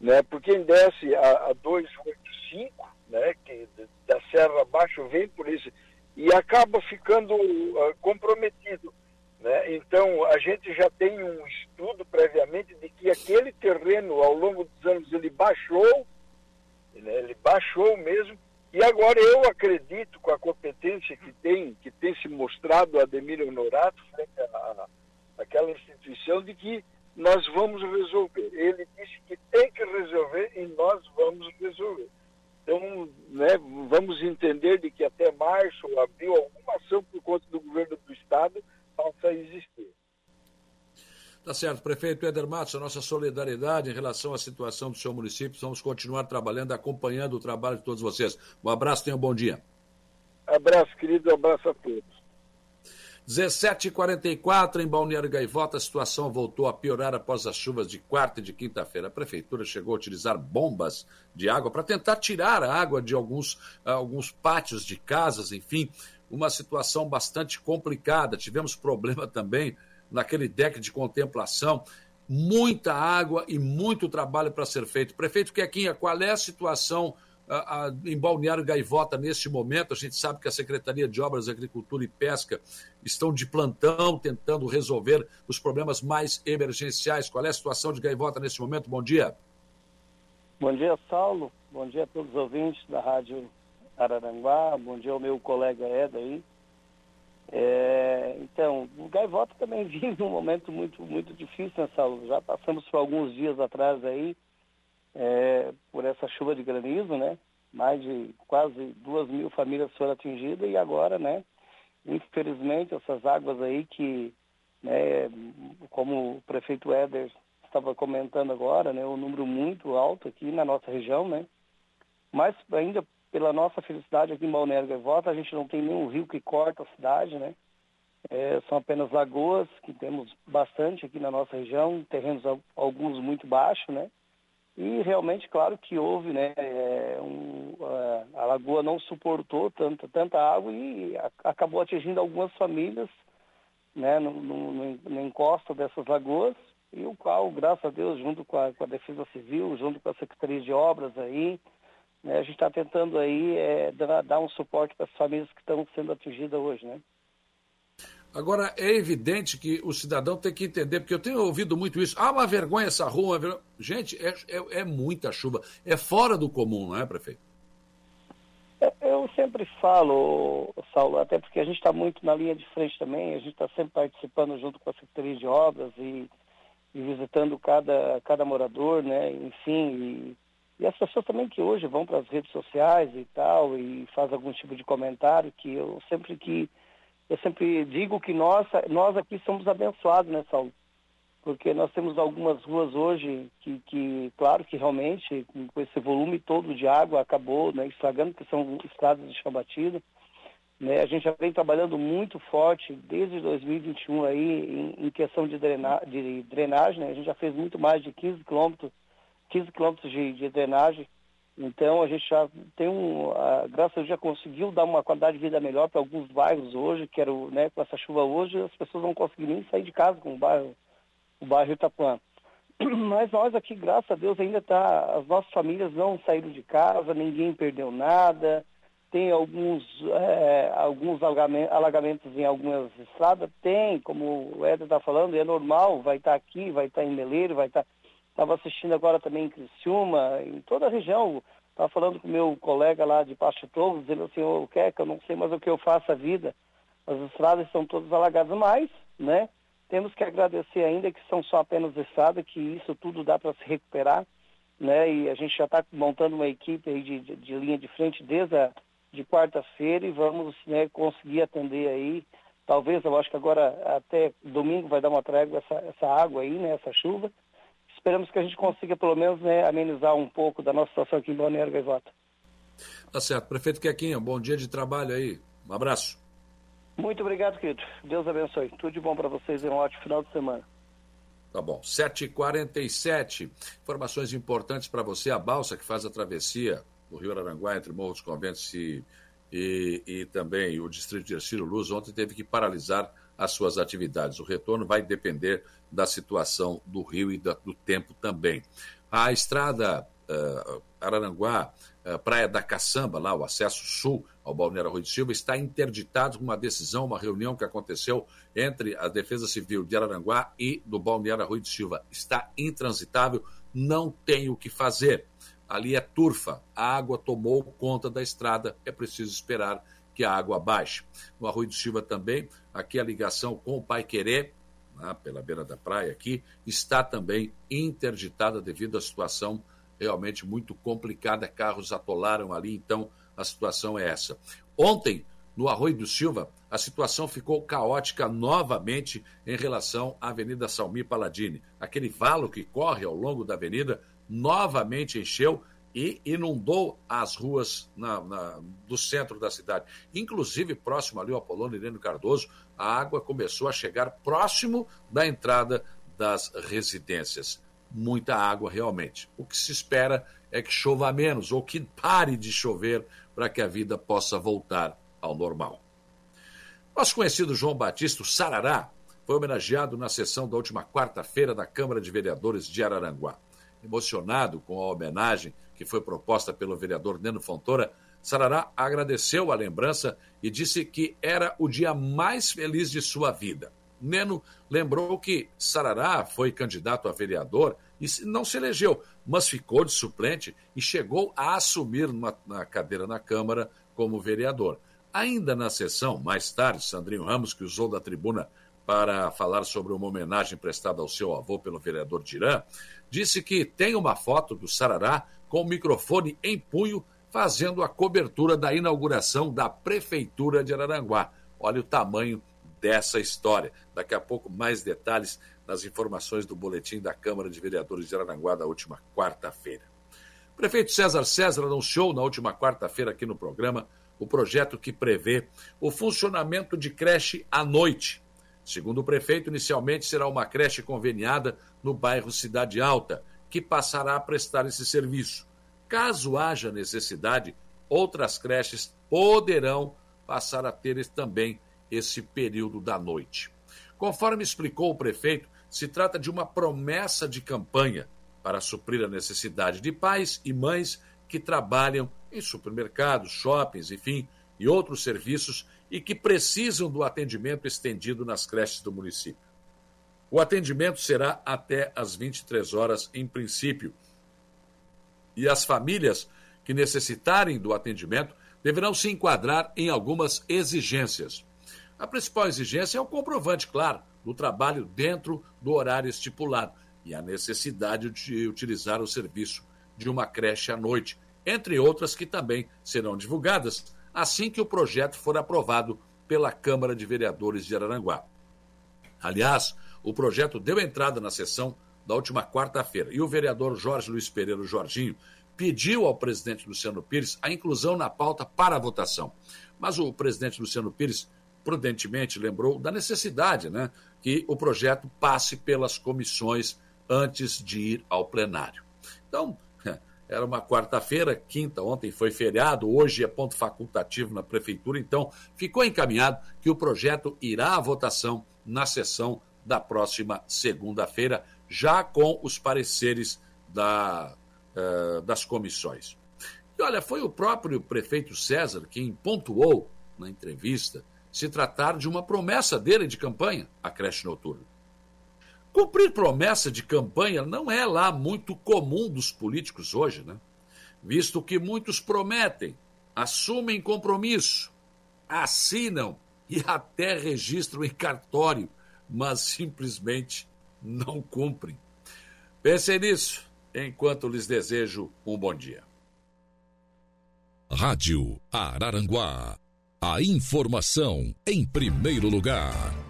né? Porque quem desce a, a 285, né? Que da Serra Abaixo vem por isso e acaba ficando uh, comprometido. Né? Então, a gente já tem um estudo previamente de que aquele terreno, ao longo dos anos, ele baixou, né? ele baixou mesmo, e agora eu acredito, com a competência que tem, que tem se mostrado a Ademir Honorato, frente à, àquela instituição, de que nós vamos resolver. Ele disse que tem que resolver e nós vamos resolver. Então, né, vamos entender de que até março ou abril alguma ação por conta do governo do Estado possa existir. Tá certo, prefeito Eder Matos, a nossa solidariedade em relação à situação do seu município. Vamos continuar trabalhando, acompanhando o trabalho de todos vocês. Um abraço, tenha um bom dia. Abraço, querido, abraço a todos. 17h44 em Balneário Gaivota, a situação voltou a piorar após as chuvas de quarta e de quinta-feira. A prefeitura chegou a utilizar bombas de água para tentar tirar a água de alguns, alguns pátios de casas, enfim, uma situação bastante complicada. Tivemos problema também naquele deck de contemplação. Muita água e muito trabalho para ser feito. Prefeito Quequinha, qual é a situação a, em Balneário Gaivota neste momento. A gente sabe que a Secretaria de Obras, Agricultura e Pesca estão de plantão tentando resolver os problemas mais emergenciais. Qual é a situação de Gaivota neste momento? Bom dia. Bom dia, Saulo. Bom dia a todos os ouvintes da Rádio Araranguá, bom dia ao meu colega Eda aí. É, então, o Gaivota também vive um momento muito, muito difícil, né, Saulo? Já passamos por alguns dias atrás aí, é, por essa chuva de granizo, né? Mais de quase duas mil famílias foram atingidas e agora, né? Infelizmente, essas águas aí que, né, como o prefeito Éder estava comentando agora, né? Um número muito alto aqui na nossa região, né? Mas ainda pela nossa felicidade aqui em Balneário Gaivota, a gente não tem nenhum rio que corta a cidade, né? É, são apenas lagoas, que temos bastante aqui na nossa região, terrenos alguns muito baixos, né? E realmente, claro que houve, né? É, um, a, a, lagoa não suportou tanta, tanta água e a, acabou atingindo algumas famílias, né? No, no, no, no encosto dessas lagoas, e o qual, graças a Deus, junto com a, com a Defesa Civil, junto com a Secretaria de Obras aí, né, a gente está tentando aí é, dar, dar, um suporte para as famílias que estão sendo atingidas hoje, né? Agora, é evidente que o cidadão tem que entender, porque eu tenho ouvido muito isso. Ah, uma vergonha essa rua. Vergonha. Gente, é, é, é, muita chuva. É fora do comum, não é, prefeito? É, eu sempre falo, Saulo, até porque a gente está muito na linha de frente também, a gente está sempre participando junto com a Secretaria de Obras e, e visitando cada, cada morador, né? Enfim, e e as pessoas também que hoje vão para as redes sociais e tal e faz algum tipo de comentário que eu sempre que eu sempre digo que nós nós aqui somos abençoados, né, Saulo? Porque nós temos algumas ruas hoje que, que claro que realmente com esse volume todo de água acabou, né, estragando que são estradas de chão batido. Né, a gente já vem trabalhando muito forte desde 2021 aí em, em questão de, drena, de drenagem, né, a gente já fez muito mais de 15 quilômetros 15 quilômetros de, de, drenagem. Então a gente já tem um, a, graças a Deus já conseguiu dar uma qualidade de vida melhor para alguns bairros hoje, que era o, né, com essa chuva hoje, as pessoas não conseguiram nem sair de casa com o bairro, o bairro Itapuã. Mas nós aqui, graças a Deus, ainda tá, as nossas famílias não saíram de casa, ninguém perdeu nada, tem alguns, é, alguns alagamentos em algumas estradas, tem, como o Éder está falando, é normal, vai estar tá aqui, vai estar tá em Meleiro, vai estar... Tá, Estava assistindo agora também em Criciúma, em toda a região. Estava falando com meu colega lá de Pasto Togo, dizendo assim, o que eu não sei mais o que eu faço a vida. As estradas estão todas alagadas, mas, né? Temos que agradecer ainda que são só apenas estradas, que isso tudo dá para se recuperar, né? E a gente já está montando uma equipe aí de, de, de, linha de frente desde a, de quarta-feira e vamos né, conseguir atender aí. Talvez, eu acho que agora até domingo vai dar uma trégua essa, essa água aí, né? Essa chuva esperamos que a gente consiga, pelo menos, né, amenizar um pouco da nossa situação aqui em Balneário Gaivota. Tá certo. Prefeito Quequinha, bom dia de trabalho aí. Um abraço. Muito obrigado, querido. Deus abençoe. Tudo de bom para vocês e um ótimo final de semana. Tá bom. 7h47. Informações importantes para você. A balsa que faz a travessia do Rio Araranguá entre Morro dos Conventos e, e, e também o distrito de Ercílio Luz ontem teve que paralisar as suas atividades. O retorno vai depender da situação do rio e do tempo também. A estrada uh, Araranguá, uh, Praia da Caçamba, lá o acesso sul ao Balneário Rui de Silva, está interditado com uma decisão, uma reunião que aconteceu entre a Defesa Civil de Araranguá e do Balneário Rui de Silva. Está intransitável, não tem o que fazer. Ali é turfa, a água tomou conta da estrada, é preciso esperar que a água baixe. No Arroio do Silva também, aqui a ligação com o Pai Querer, pela beira da praia aqui, está também interditada devido à situação realmente muito complicada. Carros atolaram ali, então a situação é essa. Ontem, no Arroio do Silva, a situação ficou caótica novamente em relação à Avenida Salmi Paladini. Aquele valo que corre ao longo da avenida novamente encheu e inundou as ruas na, na, do centro da cidade. Inclusive, próximo ali ao Apolônio Irene Cardoso, a água começou a chegar próximo da entrada das residências. Muita água, realmente. O que se espera é que chova menos ou que pare de chover para que a vida possa voltar ao normal. Nosso conhecido João Batista, Sarará, foi homenageado na sessão da última quarta-feira da Câmara de Vereadores de Araranguá emocionado com a homenagem que foi proposta pelo vereador Neno Fontoura, Sarará agradeceu a lembrança e disse que era o dia mais feliz de sua vida. Neno lembrou que Sarará foi candidato a vereador e não se elegeu, mas ficou de suplente e chegou a assumir uma, na cadeira na Câmara como vereador. Ainda na sessão, mais tarde, Sandrinho Ramos, que usou da tribuna para falar sobre uma homenagem prestada ao seu avô pelo vereador Dirã, disse que tem uma foto do Sarará com o microfone em punho fazendo a cobertura da inauguração da Prefeitura de Araranguá. Olha o tamanho dessa história. Daqui a pouco, mais detalhes nas informações do boletim da Câmara de Vereadores de Araranguá da última quarta-feira. Prefeito César César anunciou na última quarta-feira aqui no programa o projeto que prevê o funcionamento de creche à noite. Segundo o prefeito, inicialmente será uma creche conveniada no bairro Cidade Alta, que passará a prestar esse serviço. Caso haja necessidade, outras creches poderão passar a ter também esse período da noite. Conforme explicou o prefeito, se trata de uma promessa de campanha para suprir a necessidade de pais e mães que trabalham em supermercados, shoppings, enfim, e outros serviços e que precisam do atendimento estendido nas creches do município. O atendimento será até às 23 horas, em princípio, e as famílias que necessitarem do atendimento deverão se enquadrar em algumas exigências. A principal exigência é o comprovante, claro, do trabalho dentro do horário estipulado e a necessidade de utilizar o serviço de uma creche à noite, entre outras que também serão divulgadas assim que o projeto for aprovado pela Câmara de Vereadores de Araranguá. Aliás, o projeto deu entrada na sessão da última quarta-feira e o vereador Jorge Luiz Pereira Jorginho pediu ao presidente Luciano Pires a inclusão na pauta para a votação. Mas o presidente Luciano Pires prudentemente lembrou da necessidade né, que o projeto passe pelas comissões antes de ir ao plenário. Então, era uma quarta-feira, quinta, ontem foi feriado, hoje é ponto facultativo na prefeitura, então ficou encaminhado que o projeto irá à votação na sessão da próxima segunda-feira, já com os pareceres da uh, das comissões. E olha, foi o próprio prefeito César quem pontuou na entrevista se tratar de uma promessa dele de campanha, a creche noturna. Cumprir promessa de campanha não é lá muito comum dos políticos hoje, né? Visto que muitos prometem, assumem compromisso, assinam e até registram em cartório, mas simplesmente não cumprem. Pensem nisso enquanto lhes desejo um bom dia. Rádio Araranguá. A informação em primeiro lugar.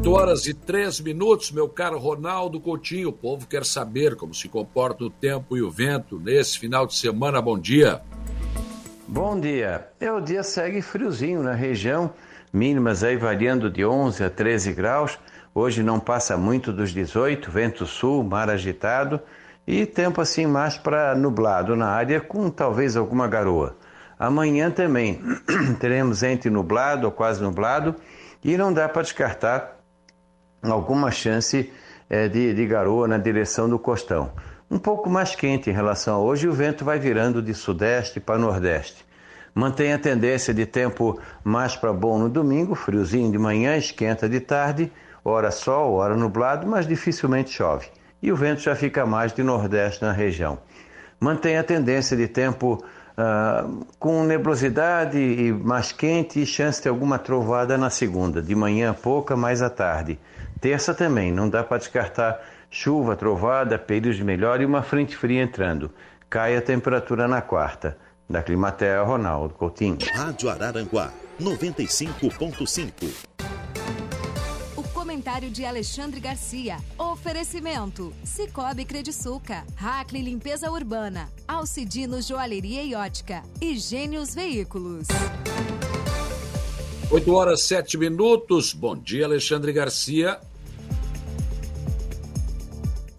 8 horas e 3 minutos, meu caro Ronaldo Coutinho. O povo quer saber como se comporta o tempo e o vento nesse final de semana. Bom dia. Bom dia. É, o dia segue friozinho na região, mínimas aí variando de 11 a 13 graus. Hoje não passa muito dos 18, vento sul, mar agitado e tempo assim mais para nublado na área, com talvez alguma garoa. Amanhã também teremos entre nublado ou quase nublado e não dá para descartar alguma chance é, de, de garoa na direção do costão. Um pouco mais quente em relação a hoje, o vento vai virando de sudeste para nordeste. Mantém a tendência de tempo mais para bom no domingo, friozinho de manhã, esquenta de tarde, hora sol, hora nublado, mas dificilmente chove. E o vento já fica mais de nordeste na região. Mantém a tendência de tempo uh, com nebulosidade e mais quente e chance de alguma trovada na segunda, de manhã pouca, mais à tarde. Terça também, não dá para descartar chuva, trovada, períodos de melhor e uma frente fria entrando. Cai a temperatura na quarta. Da Climatea, Ronaldo Coutinho. Rádio Araranguá, 95.5. Comentário de Alexandre Garcia. Oferecimento. Cicobi Crediçuca. Hackley Limpeza Urbana. Alcidino Joalheria e Ótica. E Gênios Veículos. 8 horas 7 minutos. Bom dia, Alexandre Garcia.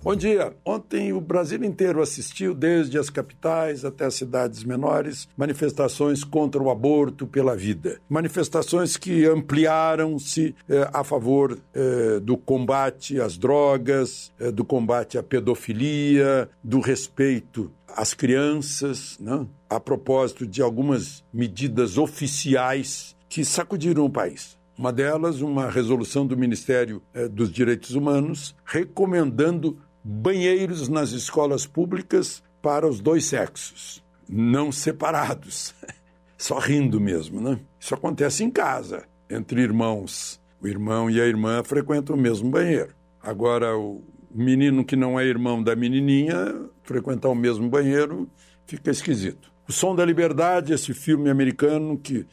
Bom dia. Ontem o Brasil inteiro assistiu, desde as capitais até as cidades menores, manifestações contra o aborto pela vida. Manifestações que ampliaram-se eh, a favor eh, do combate às drogas, eh, do combate à pedofilia, do respeito às crianças, né? a propósito de algumas medidas oficiais que sacudiram o país. Uma delas, uma resolução do Ministério eh, dos Direitos Humanos recomendando banheiros nas escolas públicas para os dois sexos, não separados, só rindo mesmo, né? Isso acontece em casa, entre irmãos. O irmão e a irmã frequentam o mesmo banheiro. Agora, o menino que não é irmão da menininha frequentar o mesmo banheiro fica esquisito. O Som da Liberdade, esse filme americano que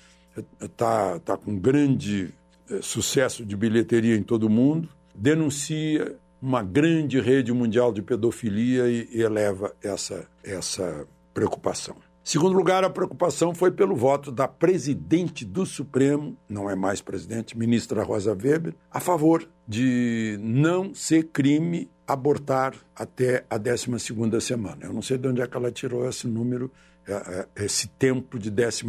está tá com grande eh, sucesso de bilheteria em todo o mundo, denuncia uma grande rede mundial de pedofilia e, eleva essa, essa preocupação. Segundo lugar, a preocupação foi pelo voto da presidente do Supremo, não é mais presidente, ministra Rosa Weber, a favor de não ser crime abortar até a 12 semana. Eu não sei de onde é que ela tirou esse número, é, é, esse tempo de 12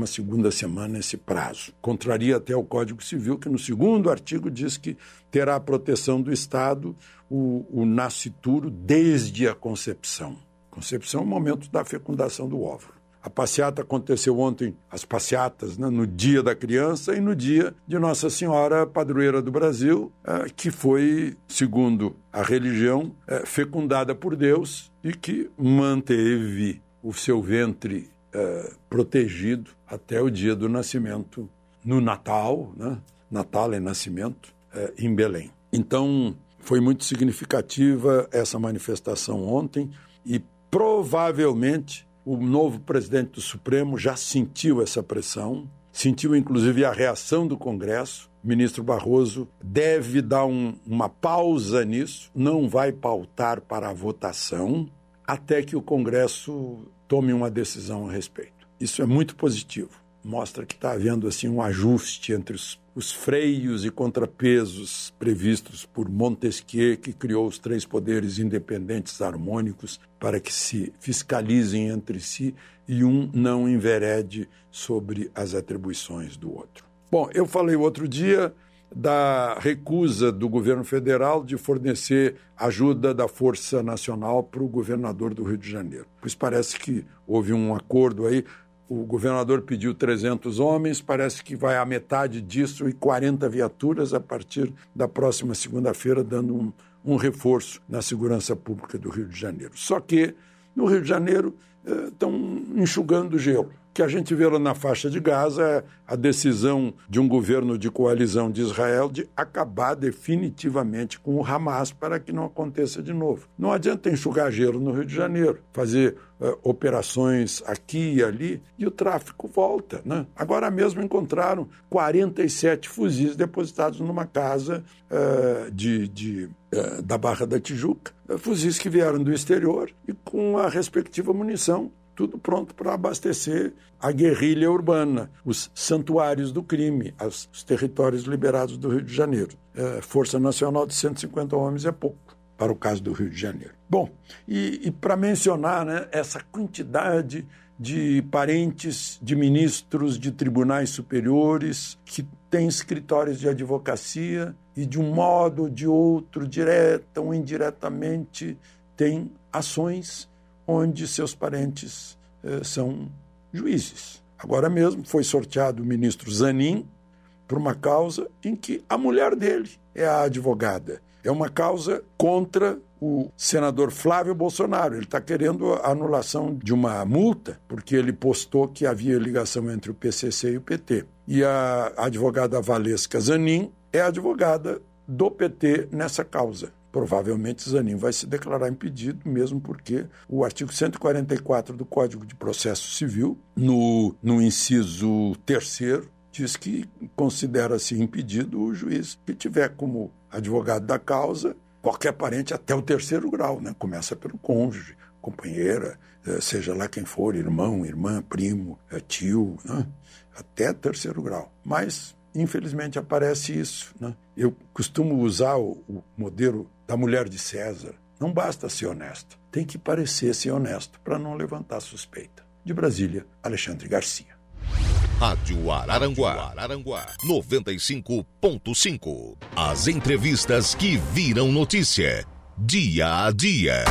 semana, esse prazo. Contraria até o Código Civil, que no segundo artigo diz que terá a proteção do Estado o, o nascituro desde a concepção. Concepção é o momento da fecundação do óvulo. A passeata aconteceu ontem, as passeatas, né, no dia da criança e no dia de Nossa Senhora Padroeira do Brasil, é, que foi, segundo a religião, é, fecundada por Deus e que manteve o seu ventre é, protegido até o dia do nascimento, no Natal, né? Natal é nascimento, em Belém. Então, foi muito significativa essa manifestação ontem e provavelmente o novo presidente do Supremo já sentiu essa pressão, sentiu inclusive a reação do Congresso. O ministro Barroso deve dar um, uma pausa nisso, não vai pautar para a votação até que o Congresso tome uma decisão a respeito. Isso é muito positivo. Mostra que está havendo assim um ajuste entre os os freios e contrapesos previstos por Montesquieu, que criou os três poderes independentes harmônicos para que se fiscalizem entre si e um não enverede sobre as atribuições do outro. Bom, eu falei outro dia da recusa do governo federal de fornecer ajuda da Força Nacional para o governador do Rio de Janeiro. Pois parece que houve um acordo aí o governador pediu 300 homens, parece que vai a metade disso e 40 viaturas a partir da próxima segunda-feira, dando um, um reforço na segurança pública do Rio de Janeiro. Só que no Rio de Janeiro estão eh, enxugando gelo que a gente vê na faixa de Gaza é a decisão de um governo de coalizão de Israel de acabar definitivamente com o Hamas para que não aconteça de novo. Não adianta enxugar gelo no Rio de Janeiro, fazer uh, operações aqui e ali e o tráfico volta. Né? Agora mesmo encontraram 47 fuzis depositados numa casa uh, de, de uh, da Barra da Tijuca, fuzis que vieram do exterior e com a respectiva munição tudo pronto para abastecer a guerrilha urbana, os santuários do crime, os territórios liberados do Rio de Janeiro. É, Força Nacional de 150 homens é pouco para o caso do Rio de Janeiro. Bom, e, e para mencionar né, essa quantidade de parentes de ministros de tribunais superiores que têm escritórios de advocacia e, de um modo ou de outro, direta ou indiretamente, têm ações onde seus parentes eh, são juízes. Agora mesmo foi sorteado o ministro Zanin por uma causa em que a mulher dele é a advogada. É uma causa contra o senador Flávio Bolsonaro. Ele está querendo a anulação de uma multa, porque ele postou que havia ligação entre o PCC e o PT. E a advogada Valesca Zanin é advogada do PT nessa causa. Provavelmente Zanin vai se declarar impedido, mesmo porque o artigo 144 do Código de Processo Civil, no, no inciso terceiro, diz que considera-se impedido o juiz que tiver como advogado da causa qualquer parente até o terceiro grau, né? Começa pelo cônjuge, companheira, eh, seja lá quem for, irmão, irmã, primo, eh, tio, né? até terceiro grau. Mas infelizmente aparece isso. Né? Eu costumo usar o, o modelo da mulher de César. Não basta ser honesto, tem que parecer ser honesto para não levantar suspeita. De Brasília, Alexandre Garcia. Rádio Araranguá, Araranguá 95.5. As entrevistas que viram notícia, dia a dia.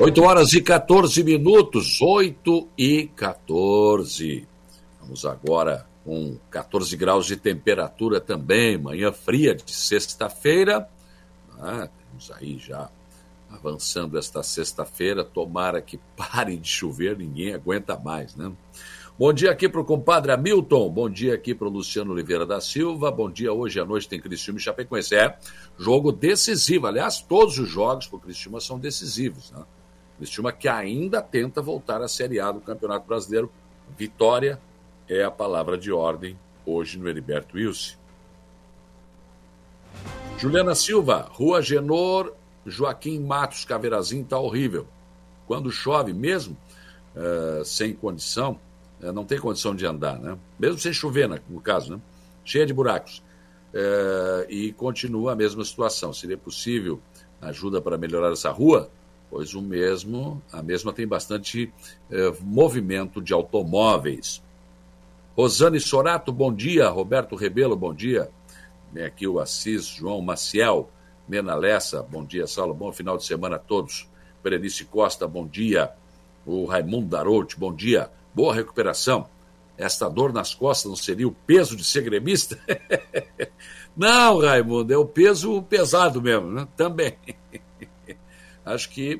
8 horas e 14 minutos, 8 e 14. Vamos agora com 14 graus de temperatura também, manhã fria de sexta-feira. Ah, temos aí já avançando esta sexta-feira, tomara que pare de chover, ninguém aguenta mais, né? Bom dia aqui para o compadre Hamilton, bom dia aqui para o Luciano Oliveira da Silva, bom dia hoje à noite tem Cristiúma e Chapecoense. É, jogo decisivo, aliás, todos os jogos para o Cristiúma são decisivos, né? Cristiúma que ainda tenta voltar à Série A do Campeonato Brasileiro, vitória é a palavra de ordem hoje no Heriberto Wilson. Juliana Silva, Rua Genor, Joaquim Matos, Caveirazinho, tá horrível. Quando chove, mesmo uh, sem condição, uh, não tem condição de andar, né? Mesmo sem chover, né, no caso, né? Cheia de buracos. Uh, e continua a mesma situação. Seria possível ajuda para melhorar essa rua? Pois o mesmo, a mesma tem bastante movimento de automóveis. Rosane Sorato, bom dia. Roberto Rebelo, bom dia. Vem aqui o Assis João Maciel. Nena Lessa, bom dia, Saulo. Bom final de semana a todos. Berenice Costa, bom dia. O Raimundo Darout, bom dia. Boa recuperação. Esta dor nas costas não seria o peso de ser gremista? não, Raimundo, é o peso pesado mesmo, né? Também. Acho que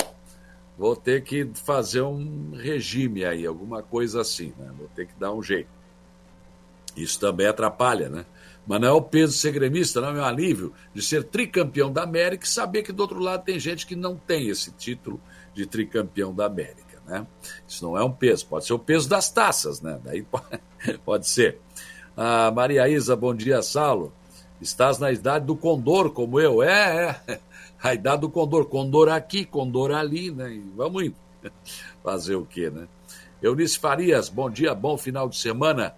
vou ter que fazer um regime aí, alguma coisa assim, né? Vou ter que dar um jeito. Isso também atrapalha, né? Mas não é o peso de ser gremista, não é um alívio de ser tricampeão da América e saber que do outro lado tem gente que não tem esse título de tricampeão da América, né? Isso não é um peso, pode ser o peso das taças, né? Daí pode, ser. Ah, Maria Isa, bom dia, Saulo. Estás na idade do condor, como eu. É, é. A idade do condor. Condor aqui, condor ali, né? E vamos indo. Fazer o quê, né? Eunice Farias, bom dia, bom final de semana.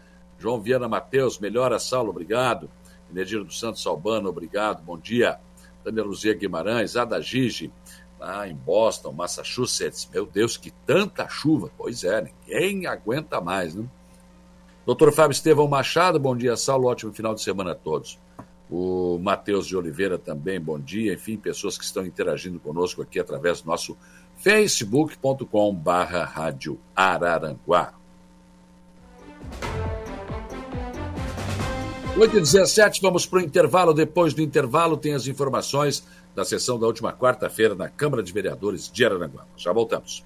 João Viana Mateus, melhora, Saulo, obrigado. Enediro dos Santos Albano, obrigado, bom dia. Daniel Luzia Guimarães, Ada Gigi, lá em Boston, Massachusetts. Meu Deus, que tanta chuva. Pois é, ninguém aguenta mais, né? Doutor Fábio Estevão Machado, bom dia, Saulo, ótimo final de semana a todos. O Matheus de Oliveira também, bom dia. Enfim, pessoas que estão interagindo conosco aqui através do nosso facebook.com barra Rádio Araranguá. 8 e 17 vamos para o intervalo. Depois do intervalo, tem as informações da sessão da última quarta-feira na Câmara de Vereadores de Araranguá. Já voltamos.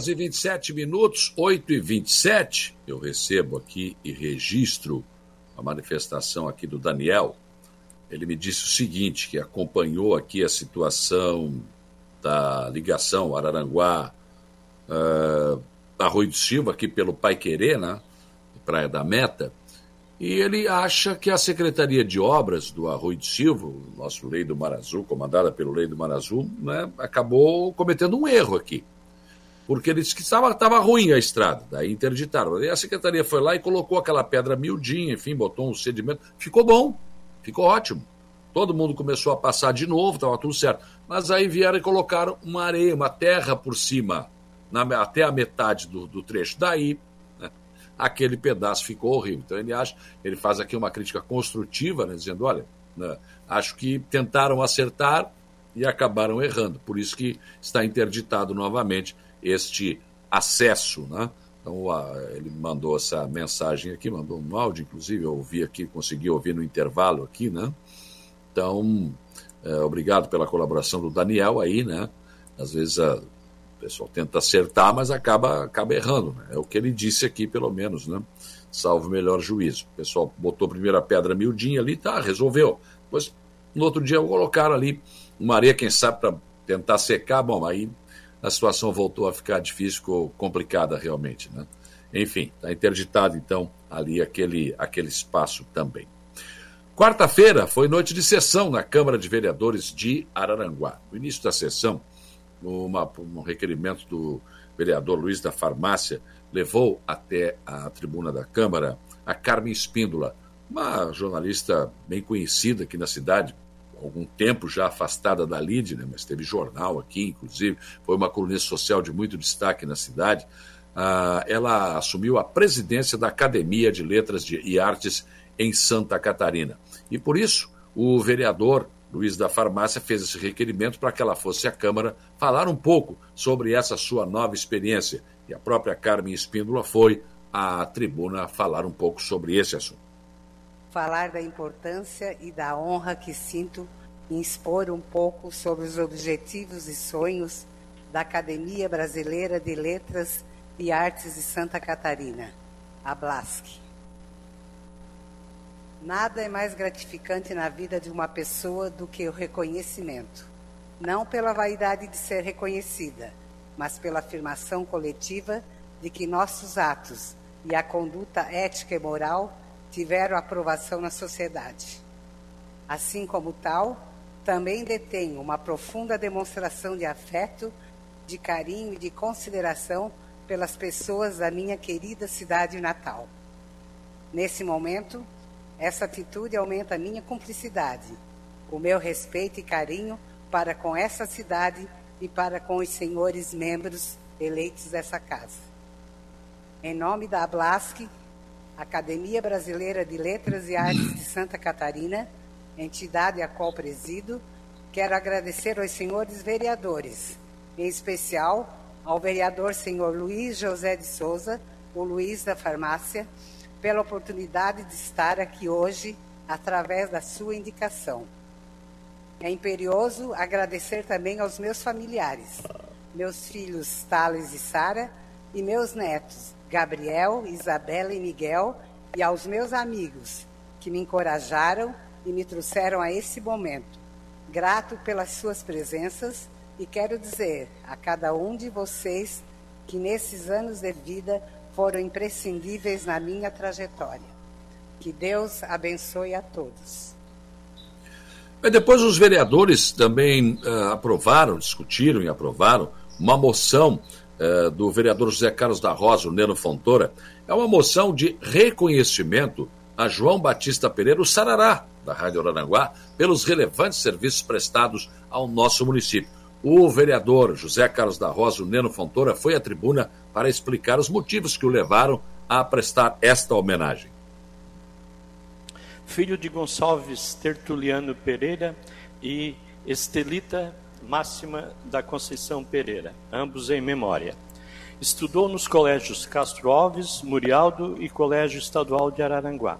Horas e 27 minutos, 8 e 27. Eu recebo aqui e registro a manifestação aqui do Daniel. Ele me disse o seguinte: que acompanhou aqui a situação da ligação Araranguá uh, Arroio do Silva, aqui pelo Pai Querer, né? Praia da Meta. E ele acha que a Secretaria de Obras do Arroio do Silva, nosso Lei do Mar Azul, comandada pelo Lei do Mar Azul, né, acabou cometendo um erro aqui porque ele disse que estava, ruim a estrada, daí interditaram. Aí a secretaria foi lá e colocou aquela pedra miudinha, enfim, botou um sedimento, ficou bom, ficou ótimo. Todo mundo começou a passar de novo, estava tudo certo. Mas aí vieram e colocaram uma areia, uma terra por cima, na, até a metade do, do trecho. Daí, né, aquele pedaço ficou horrível. Então ele acha, ele faz aqui uma crítica construtiva, né, dizendo, olha, né, acho que tentaram acertar e acabaram errando. Por isso que está interditado novamente este acesso, né? Então, ele mandou essa mensagem aqui, mandou um áudio, inclusive, eu ouvi aqui, consegui ouvir no intervalo aqui, né? Então, é, obrigado pela colaboração do Daniel aí, né? Às vezes a, o pessoal tenta acertar, mas acaba, acaba errando, né? É o que ele disse aqui, pelo menos, né? Salvo melhor juízo. O pessoal botou a primeira pedra miudinha ali, tá, resolveu. Depois, no outro dia, colocaram ali uma areia, quem sabe, para tentar secar, bom, aí a situação voltou a ficar difícil, ficou complicada realmente, né? Enfim, está interditado então ali aquele, aquele espaço também. Quarta-feira foi noite de sessão na Câmara de Vereadores de Araranguá. No início da sessão, uma, um requerimento do vereador Luiz da Farmácia levou até a tribuna da Câmara a Carmen Espíndola, uma jornalista bem conhecida aqui na cidade, algum tempo já afastada da lide, né, mas teve jornal aqui, inclusive, foi uma colunista social de muito destaque na cidade. Ah, ela assumiu a presidência da Academia de Letras e Artes em Santa Catarina. E por isso, o vereador Luiz da Farmácia fez esse requerimento para que ela fosse à Câmara falar um pouco sobre essa sua nova experiência. E a própria Carmen Espíndola foi à tribuna falar um pouco sobre esse assunto falar da importância e da honra que sinto em expor um pouco sobre os objetivos e sonhos da Academia Brasileira de Letras e Artes de Santa Catarina, a BLASC. Nada é mais gratificante na vida de uma pessoa do que o reconhecimento, não pela vaidade de ser reconhecida, mas pela afirmação coletiva de que nossos atos e a conduta ética e moral tiveram aprovação na sociedade. Assim como tal, também detenho uma profunda demonstração de afeto, de carinho e de consideração pelas pessoas da minha querida cidade natal. Nesse momento, essa atitude aumenta a minha cumplicidade, o meu respeito e carinho para com essa cidade e para com os senhores membros eleitos dessa casa. Em nome da Ablasque, Academia Brasileira de Letras e Artes de Santa Catarina, entidade a qual presido, quero agradecer aos senhores vereadores, em especial ao vereador senhor Luiz José de Souza, o Luiz da Farmácia, pela oportunidade de estar aqui hoje através da sua indicação. É imperioso agradecer também aos meus familiares, meus filhos Thales e Sara e meus netos, Gabriel, Isabela e Miguel, e aos meus amigos que me encorajaram e me trouxeram a esse momento. Grato pelas suas presenças e quero dizer a cada um de vocês que nesses anos de vida foram imprescindíveis na minha trajetória. Que Deus abençoe a todos. Depois os vereadores também uh, aprovaram, discutiram e aprovaram uma moção eh, do vereador José Carlos da Rosa, o Neno Fontoura, é uma moção de reconhecimento a João Batista Pereira, o Sarará, da Rádio Araranguá, pelos relevantes serviços prestados ao nosso município. O vereador José Carlos da Rosa, o Neno Fontoura, foi à tribuna para explicar os motivos que o levaram a prestar esta homenagem. Filho de Gonçalves Tertuliano Pereira e Estelita Máxima da Conceição Pereira, ambos em memória. Estudou nos colégios Castro Alves, Murialdo e Colégio Estadual de Araranguá.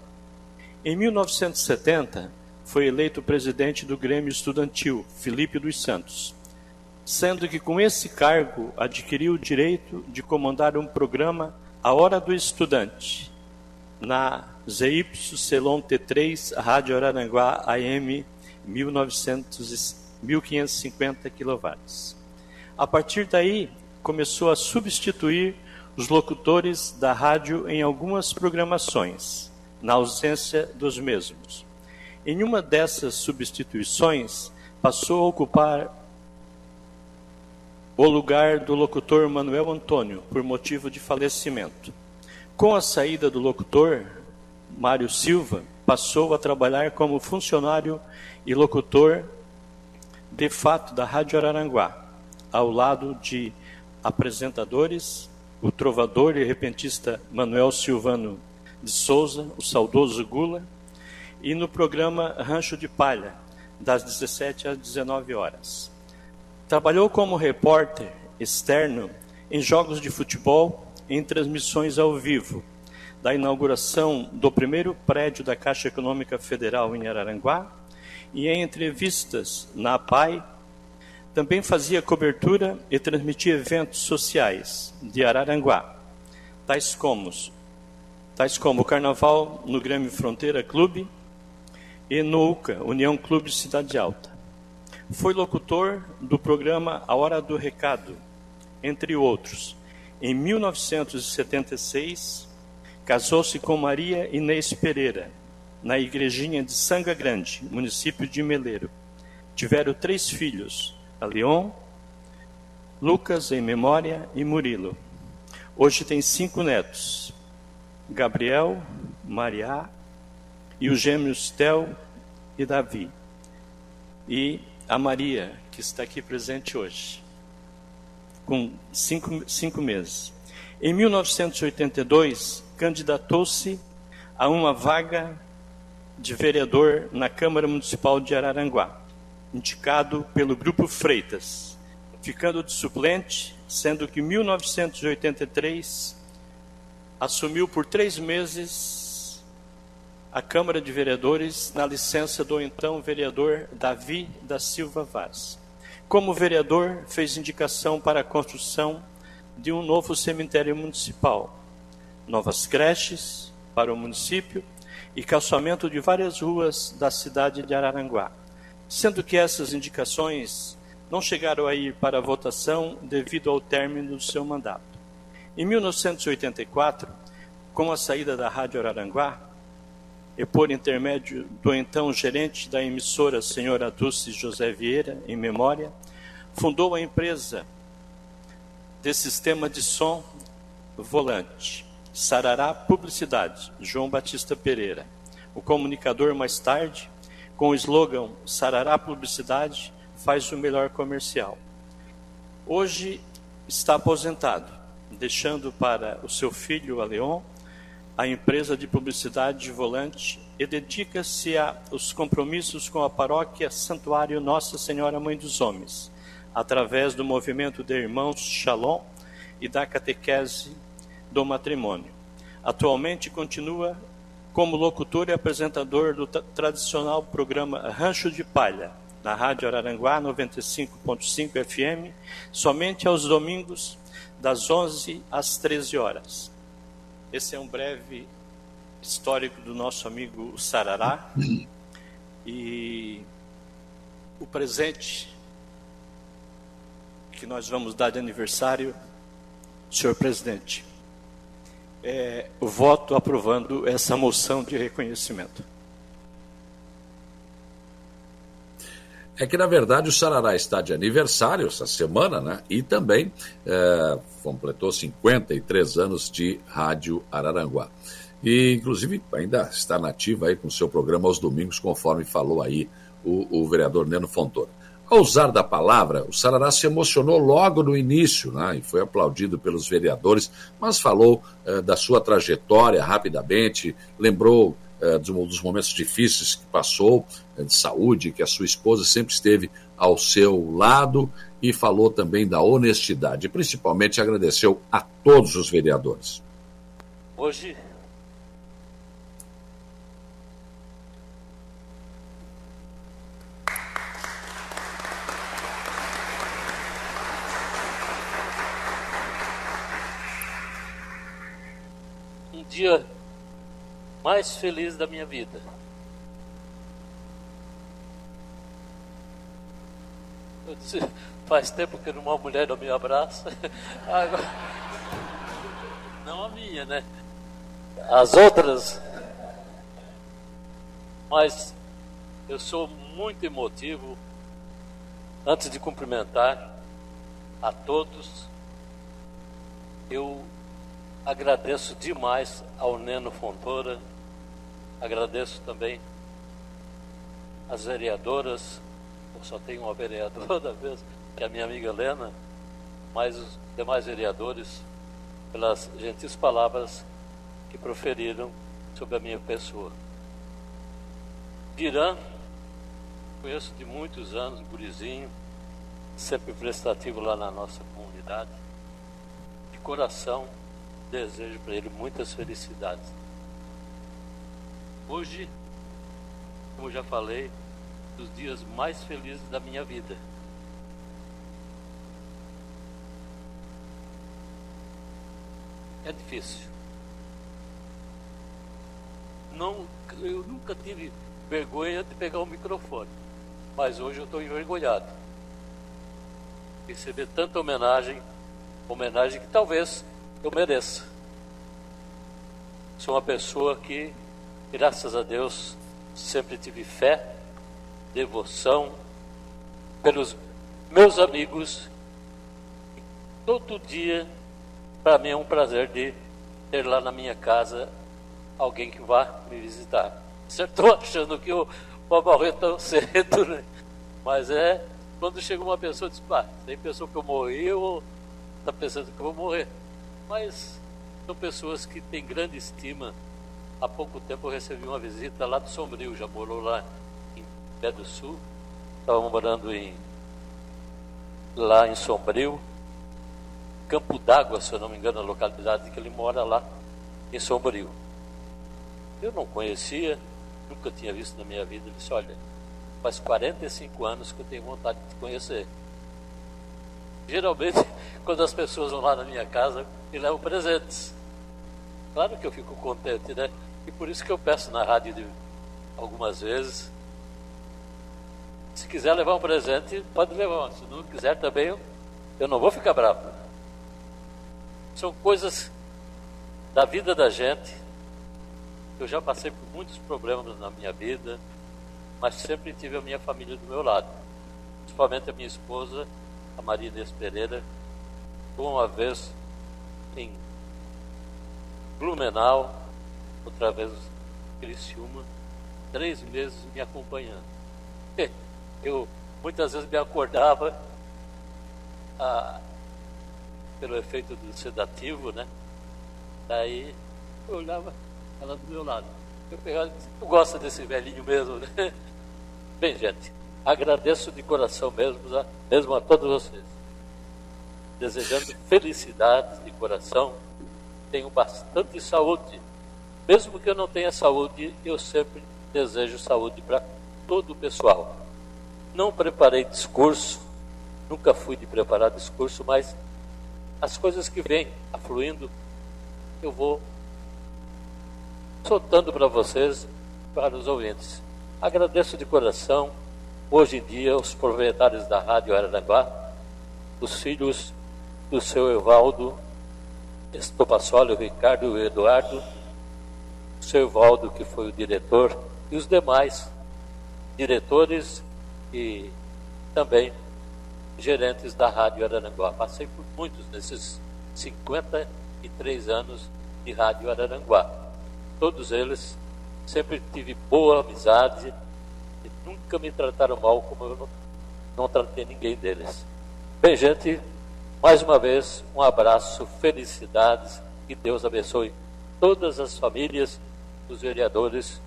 Em 1970, foi eleito presidente do Grêmio Estudantil, Felipe dos Santos, sendo que com esse cargo adquiriu o direito de comandar um programa A Hora do Estudante, na ZYC T3, Rádio Araranguá AM 1970. 1550 kW. A partir daí, começou a substituir os locutores da rádio em algumas programações, na ausência dos mesmos. Em uma dessas substituições, passou a ocupar o lugar do locutor Manuel Antônio, por motivo de falecimento. Com a saída do locutor, Mário Silva passou a trabalhar como funcionário e locutor de fato da Rádio Araranguá, ao lado de apresentadores, o trovador e repentista Manuel Silvano de Souza, o saudoso Gula, e no programa Rancho de Palha, das 17 às 19 horas. Trabalhou como repórter externo em jogos de futebol em transmissões ao vivo, da inauguração do primeiro prédio da Caixa Econômica Federal em Araranguá e em entrevistas na APAI, também fazia cobertura e transmitia eventos sociais de Araranguá, tais como, tais como o Carnaval no Grêmio Fronteira Clube e no UCA, União Clube Cidade Alta. Foi locutor do programa A Hora do Recado, entre outros, Em 1976, casou-se com Maria Inês Pereira, na igrejinha de Sanga Grande, município de Meleiro. Tiveram três filhos, a Leon, Lucas, em memória, e Murilo. Hoje tem cinco netos, Gabriel, Maria e os gêmeos Tel e Davi. E a Maria, que está aqui presente hoje, com cinco, cinco meses. Em 1982, candidatou-se a uma vaga de vereador na Câmara Municipal de Araranguá, indicado pelo Grupo Freitas, ficando de suplente, sendo que em 1983 assumiu por três meses a Câmara de Vereadores na licença do então vereador Davi da Silva Vaz. Como vereador, fez indicação para a construção de um novo cemitério municipal, novas creches para o município e calçamento de várias ruas da cidade de Araranguá, sendo que essas indicações não chegaram a ir para votação devido ao término do seu mandato. Em 1984, com a saída da Rádio Araranguá, e por intermédio do então gerente da emissora, senhora Dulce José Vieira, em memória, fundou a empresa de sistema de som volante, Sarará Publicidade, João Batista Pereira. O comunicador, mais tarde, com o slogan Sarará Publicidade, faz o melhor comercial. Hoje está aposentado, deixando para o seu filho, a Leon, a empresa de publicidade de volante e dedica-se aos compromissos com a paróquia Santuário Nossa Senhora Mãe dos Homens, através do movimento de Irmãos Shalom e da catequese do matrimônio. Atualmente continua como locutor e apresentador do tradicional programa Rancho de Palha, na Rádio Araranguá 95.5 FM, somente aos domingos, das 11 às 13 horas. Esse é um breve histórico do nosso amigo Sarará. E o presente que nós vamos dar de aniversário, senhor presidente, é voto aprovando essa moção de reconhecimento. É que, na verdade, o Sarará está de aniversário essa semana, né? E também é, completou 53 anos de Rádio Araranguá. E, inclusive, ainda está nativa aí com seu programa aos domingos, conforme falou aí o, o vereador Neno Fontoura. Ao usar da palavra, o Sarará se emocionou logo no início, né? E foi aplaudido pelos vereadores, mas falou é, da sua trajetória rapidamente, lembrou é, dos momentos difíceis que passou, é, de saúde, que a sua esposa sempre esteve ao seu lado e falou também da honestidade. Principalmente agradeceu a todos os vereadores. Hoje um dia mais feliz da minha vida. Eu disse, faz tempo que uma mulher não me abraça. Agora, não a minha, né? As outras. Mas eu sou muito emotivo. Antes de cumprimentar a todos, eu agradeço demais ao Neno Fontoura Agradeço também as vereadoras, eu só tenho uma vereadora mesmo, que é a minha amiga Helena, mas os demais vereadores, pelas gentis palavras que proferiram sobre a minha pessoa. Dirã, conheço de muitos anos, gurizinho, sempre prestativo lá na nossa comunidade. De coração, desejo para ele muitas felicidades. Hoje, como já falei, dos dias mais felizes da minha vida. É difícil. Não, eu nunca tive vergonha de pegar o microfone, mas hoje eu estou envergonhado. Receber tanta homenagem, homenagem que talvez eu mereça. Sou uma pessoa que, graças a Deus, sempre tive fé, devoção pelos meus amigos. Todo dia, para mim é um prazer de ter lá na minha casa alguém que vá me visitar. Estou achando que eu vou morrer tão cedo, né? Mas é quando chega uma pessoa e diz, pá, tem pessoa que eu morri ou está pensando que eu vou morrer. Mas são pessoas que têm grande estima. Há pouco tempo eu recebi uma visita lá do Sombrio, já morou lá em Pé do Sul. Estava morando em, lá em Sombrio. Campo d'Água, se eu não me engano, a localidade que ele mora lá, em Sombrio. Eu não conhecia, nunca tinha visto na minha vida. Ele disse, olha, faz 45 anos que eu tenho vontade de te conhecer. Geralmente, quando as pessoas vão lá na minha casa, me levam presentes. Claro que eu fico contente, né? E por isso que eu peço na rádio de, algumas vezes. Se quiser levar um presente, pode levar. Se não quiser também, eu, eu não vou ficar bravo. São coisas da vida da gente. Eu já passei por muitos problemas na minha vida, mas sempre tive a minha família do meu lado. Principalmente a minha esposa, a Maria Inês Pereira, uma vez em Blumenau, outra vez em Criciúma, três meses me acompanhando. Eu muitas vezes me acordava ah, pelo efeito do sedativo, né? Daí eu olhava ela do meu lado. Eu pegava e tu gosta desse velhinho mesmo, né? Bem, gente, agradeço de coração mesmo, mesmo a todos vocês desejando felicidades de coração. Tenho bastante saúde. Mesmo que eu não tenha saúde, eu sempre desejo saúde para todo o pessoal. Não preparei discurso, nunca fui de preparar discurso, mas as coisas que vêm afluindo, eu vou soltando para vocês, para os ouvintes. Agradeço de coração, hoje em dia, os proprietários da Rádio Araranguá, os filhos do seu Evaldo Estopassoli, Ricardo e Eduardo, o seu Evaldo, que foi o diretor, e os demais diretores e também gerentes da Rádio Araranguá. Passei por muitos nesses 53 anos de Rádio Araranguá. Todos eles sempre tive boa amizade nunca me trataram mal como eu não, não tratei ninguém deles. Bem, gente, mais uma vez, um abraço, felicidades, que Deus abençoe todas as famílias dos vereadores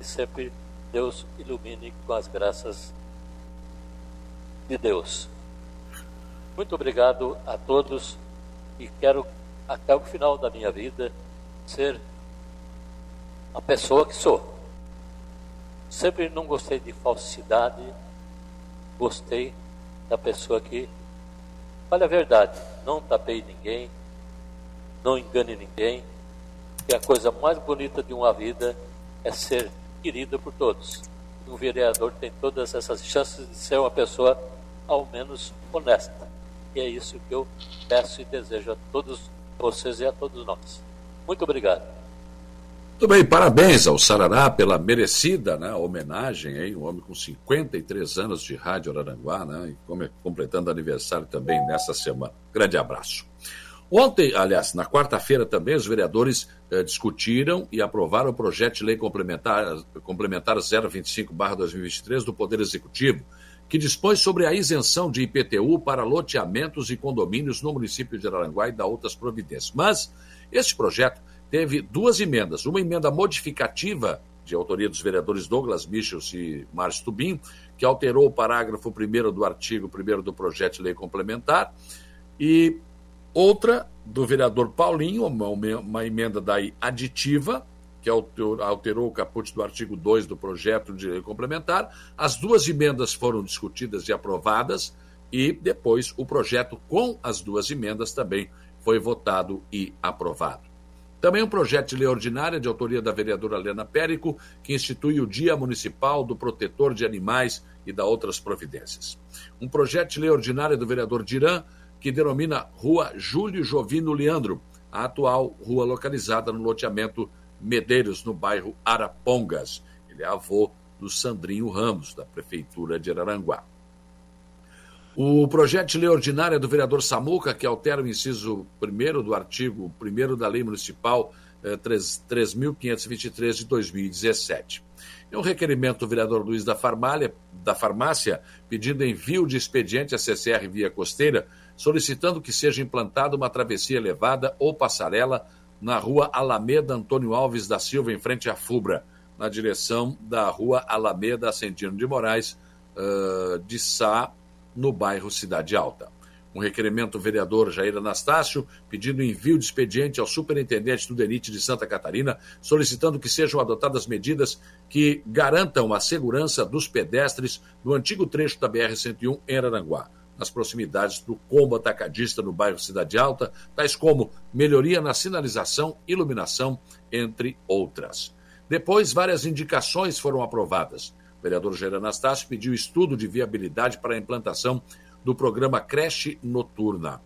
e sempre Deus ilumine com as graças de Deus. Muito obrigado a todos e quero até o final da minha vida ser a pessoa que sou. Sempre não gostei de falsidade, gostei da pessoa que Fale a verdade, não tapei ninguém, não engane ninguém, que a coisa mais bonita de uma vida é ser querida por todos. E um vereador tem todas essas chances de ser uma pessoa, ao menos, honesta. E é isso que eu peço e desejo a todos vocês e a todos nós. Muito obrigado. Muito bem, parabéns ao Sarará pela merecida né, homenagem, hein? um homem com 53 anos de Rádio Araranguá, né, completando aniversário também nessa semana. Grande abraço. Ontem, aliás, na quarta-feira também, os vereadores eh, discutiram e aprovaram o projeto de lei complementar, complementar 025-2023 do Poder Executivo, que dispõe sobre a isenção de IPTU para loteamentos e condomínios no município de Araranguá e da outras providências. Mas esse projeto teve duas emendas. Uma emenda modificativa, de autoria dos vereadores Douglas Michels e Márcio Tubim, que alterou o parágrafo 1 do artigo 1 do projeto de lei complementar, e outra do vereador Paulinho, uma, uma emenda daí aditiva, que alterou o caput do artigo 2 do projeto de lei complementar. As duas emendas foram discutidas e aprovadas, e depois o projeto com as duas emendas também foi votado e aprovado. Também um projeto de lei ordinária de autoria da vereadora Helena Périco, que institui o Dia Municipal do Protetor de Animais e da outras providências. Um projeto de lei ordinária do vereador Dirã, que denomina Rua Júlio Jovino Leandro, a atual rua localizada no loteamento Medeiros, no bairro Arapongas. Ele é avô do Sandrinho Ramos, da Prefeitura de Araranguá. O projeto de lei ordinária do vereador Samuca, que altera o inciso 1 do artigo 1 da Lei Municipal eh, 3.523 de 2017. É um requerimento do vereador Luiz da, Farmália, da Farmácia pedindo envio de expediente à CCR via costeira, solicitando que seja implantada uma travessia elevada ou passarela na rua Alameda Antônio Alves da Silva, em frente à FUBRA, na direção da rua Alameda Ascendino de Moraes, uh, de Sá, no bairro Cidade Alta. Um requerimento do vereador Jair Anastácio pedindo envio de expediente ao superintendente do DENIT de Santa Catarina, solicitando que sejam adotadas medidas que garantam a segurança dos pedestres no antigo trecho da BR-101 em Aranguá, nas proximidades do combo atacadista no bairro Cidade Alta, tais como melhoria na sinalização, iluminação, entre outras. Depois, várias indicações foram aprovadas. Vereador Jair Anastácio pediu estudo de viabilidade para a implantação do programa Creche Noturna.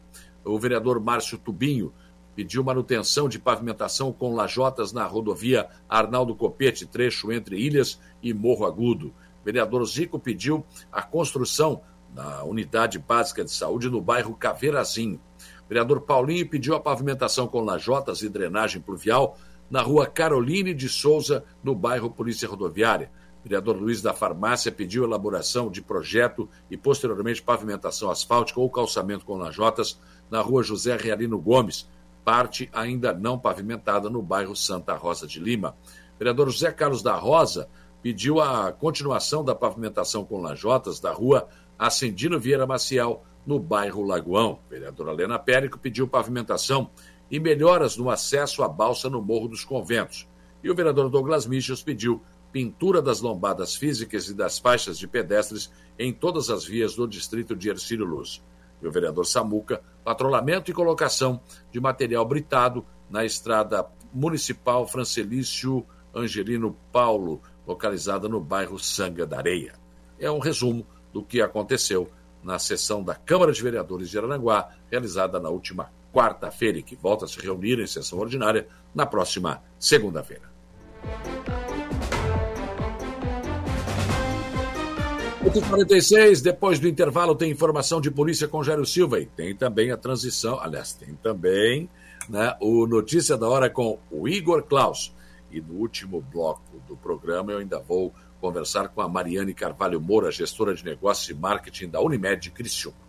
O vereador Márcio Tubinho pediu manutenção de pavimentação com lajotas na rodovia Arnaldo Copete, trecho entre Ilhas e Morro Agudo. O vereador Zico pediu a construção da unidade básica de saúde no bairro Caveirazinho. O vereador Paulinho pediu a pavimentação com lajotas e drenagem pluvial na rua Caroline de Souza, no bairro Polícia Rodoviária. Vereador Luiz da Farmácia pediu elaboração de projeto e, posteriormente, pavimentação asfáltica ou calçamento com lajotas na rua José Realino Gomes, parte ainda não pavimentada no bairro Santa Rosa de Lima. Vereador José Carlos da Rosa pediu a continuação da pavimentação com lajotas da rua Ascendino Vieira Maciel, no bairro Lagoão. Vereadora Helena Périco pediu pavimentação e melhoras no acesso à balsa no Morro dos Conventos. E o vereador Douglas Michels pediu pintura das lombadas físicas e das faixas de pedestres em todas as vias do distrito de Ercílio Luz. E o vereador Samuca, patrulhamento e colocação de material britado na estrada municipal Francelício Angelino Paulo, localizada no bairro Sanga da Areia. É um resumo do que aconteceu na sessão da Câmara de Vereadores de Aranguá, realizada na última quarta-feira, e que volta a se reunir em sessão ordinária na próxima segunda-feira. 8h46, depois do intervalo tem informação de polícia com Jairo Silva e tem também a transição, aliás, tem também né, o Notícia da Hora com o Igor Klaus. E no último bloco do programa eu ainda vou conversar com a Mariane Carvalho Moura, gestora de negócios e marketing da Unimed Criciúma.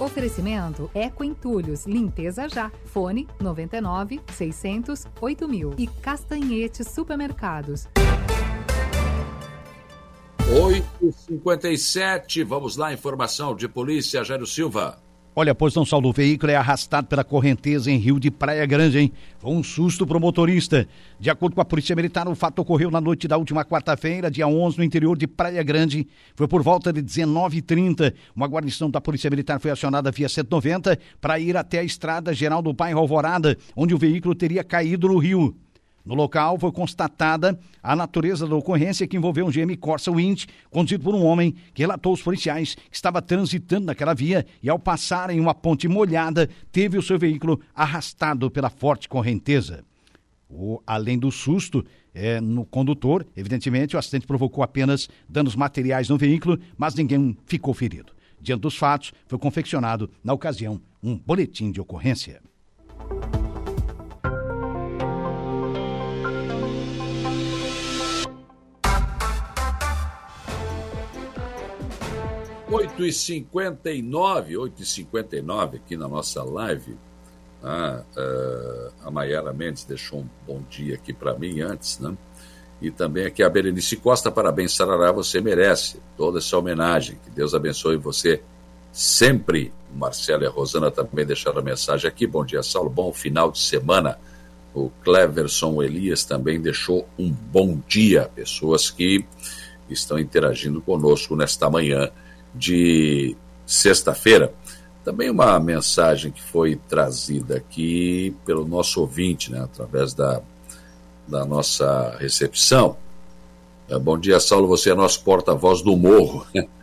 Oferecimento Eco Entulhos. Limpeza já. Fone 99 600 8000. E Castanhete Supermercados. 8h57, vamos lá, informação de polícia, Jairo Silva. Olha, pois não saldo o veículo é arrastado pela correnteza em Rio de Praia Grande, hein? Foi um susto pro motorista. De acordo com a Polícia Militar, o fato ocorreu na noite da última quarta-feira, dia 11, no interior de Praia Grande. Foi por volta de 19h30. Uma guarnição da Polícia Militar foi acionada via 190 para ir até a estrada geral do bairro Alvorada, onde o veículo teria caído no rio. No local foi constatada a natureza da ocorrência que envolveu um GM Corsa Wind, conduzido por um homem que relatou aos policiais que estava transitando naquela via e, ao passar em uma ponte molhada, teve o seu veículo arrastado pela forte correnteza. O, além do susto é, no condutor, evidentemente, o acidente provocou apenas danos materiais no veículo, mas ninguém ficou ferido. Diante dos fatos, foi confeccionado, na ocasião, um boletim de ocorrência. 8h59, 8h59 aqui na nossa live. Ah, uh, a Mayara Mendes deixou um bom dia aqui para mim antes, né? E também aqui a Berenice Costa, parabéns, Sarará, você merece toda essa homenagem. Que Deus abençoe você sempre. O Marcelo e a Rosana também deixaram a mensagem aqui. Bom dia, Saulo. Bom final de semana. O Cleverson Elias também deixou um bom dia. Pessoas que estão interagindo conosco nesta manhã de sexta-feira. Também uma mensagem que foi trazida aqui pelo nosso ouvinte, né, através da, da nossa recepção. É, bom dia, Saulo, você é nosso porta-voz do morro.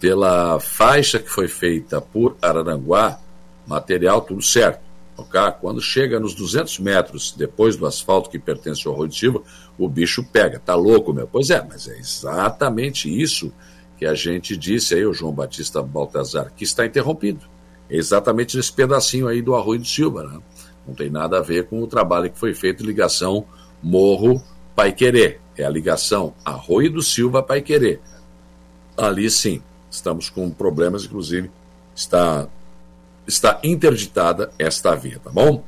pela faixa que foi feita por Araranguá, material tudo certo. Quando chega nos 200 metros depois do asfalto que pertence ao Silva, o bicho pega. Tá louco, meu? Pois é, mas é exatamente isso que a gente disse aí, o João Batista Baltazar, que está interrompido. Exatamente nesse pedacinho aí do Arroio de Silva, né? Não tem nada a ver com o trabalho que foi feito ligação Morro Pai Querer. É a ligação Arroio do Silva Pai Querer. Ali sim, estamos com problemas, inclusive está, está interditada esta via, tá bom?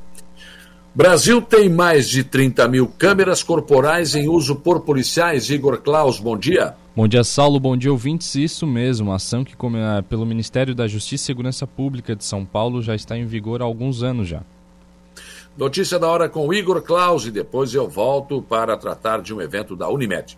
Brasil tem mais de 30 mil câmeras corporais em uso por policiais. Igor Klaus, bom dia. Bom dia, Saulo. Bom dia, ouvintes. Isso mesmo, a ação que pelo Ministério da Justiça e Segurança Pública de São Paulo já está em vigor há alguns anos já. Notícia da hora com Igor Klaus e depois eu volto para tratar de um evento da Unimed.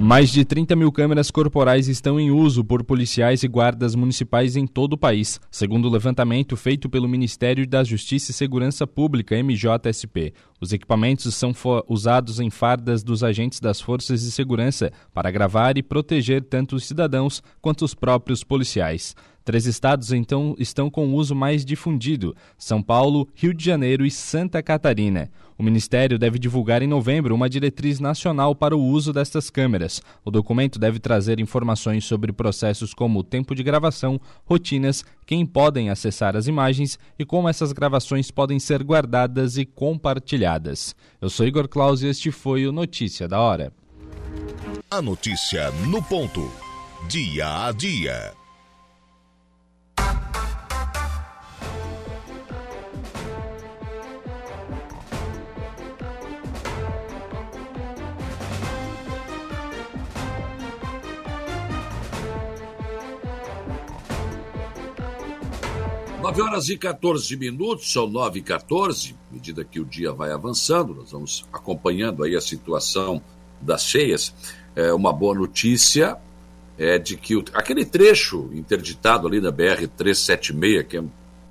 Mais de 30 mil câmeras corporais estão em uso por policiais e guardas municipais em todo o país, segundo o levantamento feito pelo Ministério da Justiça e Segurança Pública, MJSP. Os equipamentos são usados em fardas dos agentes das forças de segurança para gravar e proteger tanto os cidadãos quanto os próprios policiais. Três estados então estão com o uso mais difundido: São Paulo, Rio de Janeiro e Santa Catarina. O Ministério deve divulgar em novembro uma diretriz nacional para o uso destas câmeras. O documento deve trazer informações sobre processos como o tempo de gravação, rotinas, quem podem acessar as imagens e como essas gravações podem ser guardadas e compartilhadas. Eu sou Igor Claus e este foi o Notícia da Hora. A notícia no ponto. Dia a dia. 9 horas e 14 minutos, são 9 e 14, à medida que o dia vai avançando, nós vamos acompanhando aí a situação das cheias. É, uma boa notícia é de que o, aquele trecho interditado ali da BR-376, que é,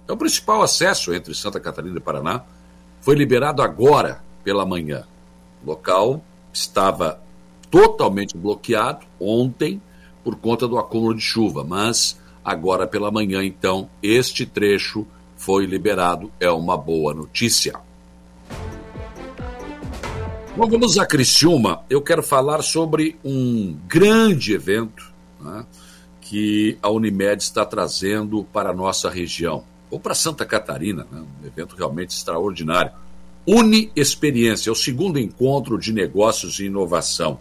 é o principal acesso entre Santa Catarina e Paraná, foi liberado agora pela manhã. O local estava totalmente bloqueado ontem por conta do acúmulo de chuva, mas Agora pela manhã, então, este trecho foi liberado. É uma boa notícia. Bom, vamos a Criciúma. Eu quero falar sobre um grande evento né, que a Unimed está trazendo para a nossa região, ou para Santa Catarina, né, um evento realmente extraordinário. Uni Experiência, é o segundo encontro de negócios e inovação.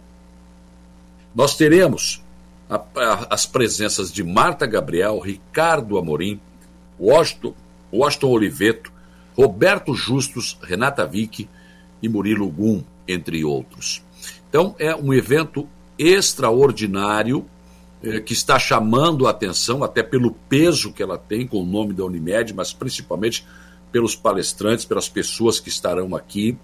Nós teremos a, a, as presenças de Marta Gabriel, Ricardo Amorim, Washington, Washington Oliveto, Roberto Justus, Renata Vick e Murilo Gum, entre outros. Então, é um evento extraordinário que está chamando a atenção, até pelo peso que ela tem com o nome da Unimed, mas principalmente pelos palestrantes, pelas pessoas que estarão aqui,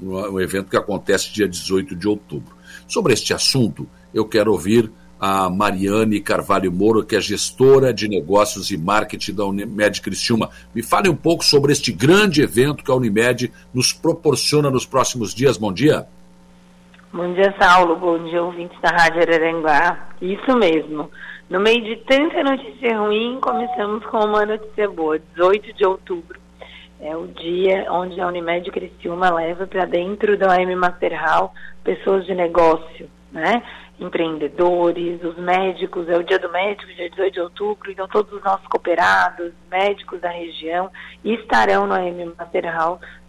um evento que acontece dia 18 de outubro. Sobre este assunto, eu quero ouvir a Mariane Carvalho Moro, que é gestora de negócios e marketing da Unimed Criciúma. Me fale um pouco sobre este grande evento que a Unimed nos proporciona nos próximos dias. Bom dia. Bom dia, Saulo. Bom dia, ouvintes da Rádio Araranguá. Isso mesmo. No meio de tanta notícia ruim, começamos com uma notícia boa. 18 de outubro é o dia onde a Unimed Criciúma leva para dentro da OM Master Hall pessoas de negócio, né? empreendedores, os médicos, é o dia do médico, dia 18 de outubro, então todos os nossos cooperados, médicos da região estarão no AM Mater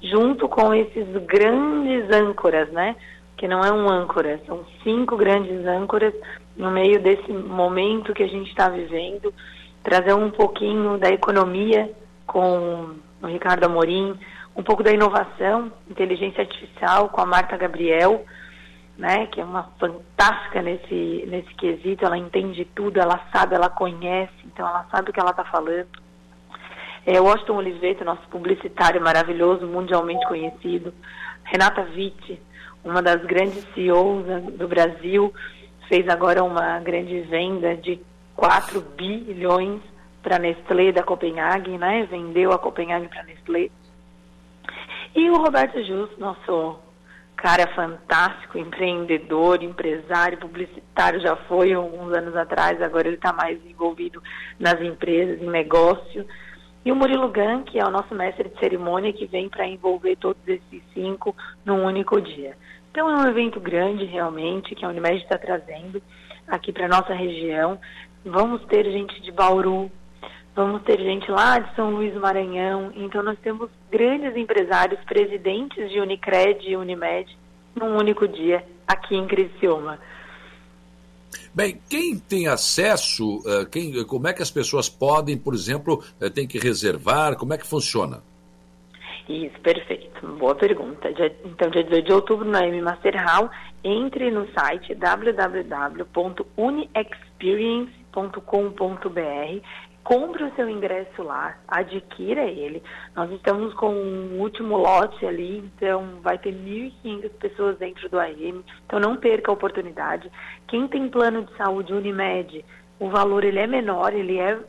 junto com esses grandes âncoras, né? Que não é um âncora, são cinco grandes âncoras no meio desse momento que a gente está vivendo, trazer um pouquinho da economia com o Ricardo Amorim, um pouco da inovação, inteligência artificial com a Marta Gabriel, né, que é uma fantástica nesse, nesse quesito, ela entende tudo, ela sabe, ela conhece, então ela sabe o que ela está falando. É, Washington Oliveto, nosso publicitário maravilhoso, mundialmente conhecido. Renata Witt, uma das grandes CEOs do Brasil, fez agora uma grande venda de 4 bilhões para a Nestlé da Copenhague, né? Vendeu a Copenhague para a Nestlé. E o Roberto Justo, nosso cara fantástico, empreendedor, empresário, publicitário, já foi alguns anos atrás, agora ele está mais envolvido nas empresas, em negócio. E o Murilo Gan, que é o nosso mestre de cerimônia, que vem para envolver todos esses cinco num único dia. Então é um evento grande, realmente, que a Unimed está trazendo aqui para nossa região. Vamos ter gente de Bauru, vamos ter gente lá de São Luís do Maranhão. Então nós temos grandes empresários, presidentes de Unicred e Unimed, num único dia aqui em Criciúma. Bem, quem tem acesso, eh, quem, como é que as pessoas podem, por exemplo, eh, tem que reservar, como é que funciona? Isso, perfeito. Boa pergunta. Então, dia 18 de outubro, na M Master Hall, entre no site www.uniexperience.com.br compre o seu ingresso lá, adquira ele. Nós estamos com um último lote ali, então vai ter 1.500 pessoas dentro do AM, então não perca a oportunidade. Quem tem plano de saúde Unimed, o valor ele é menor, ele é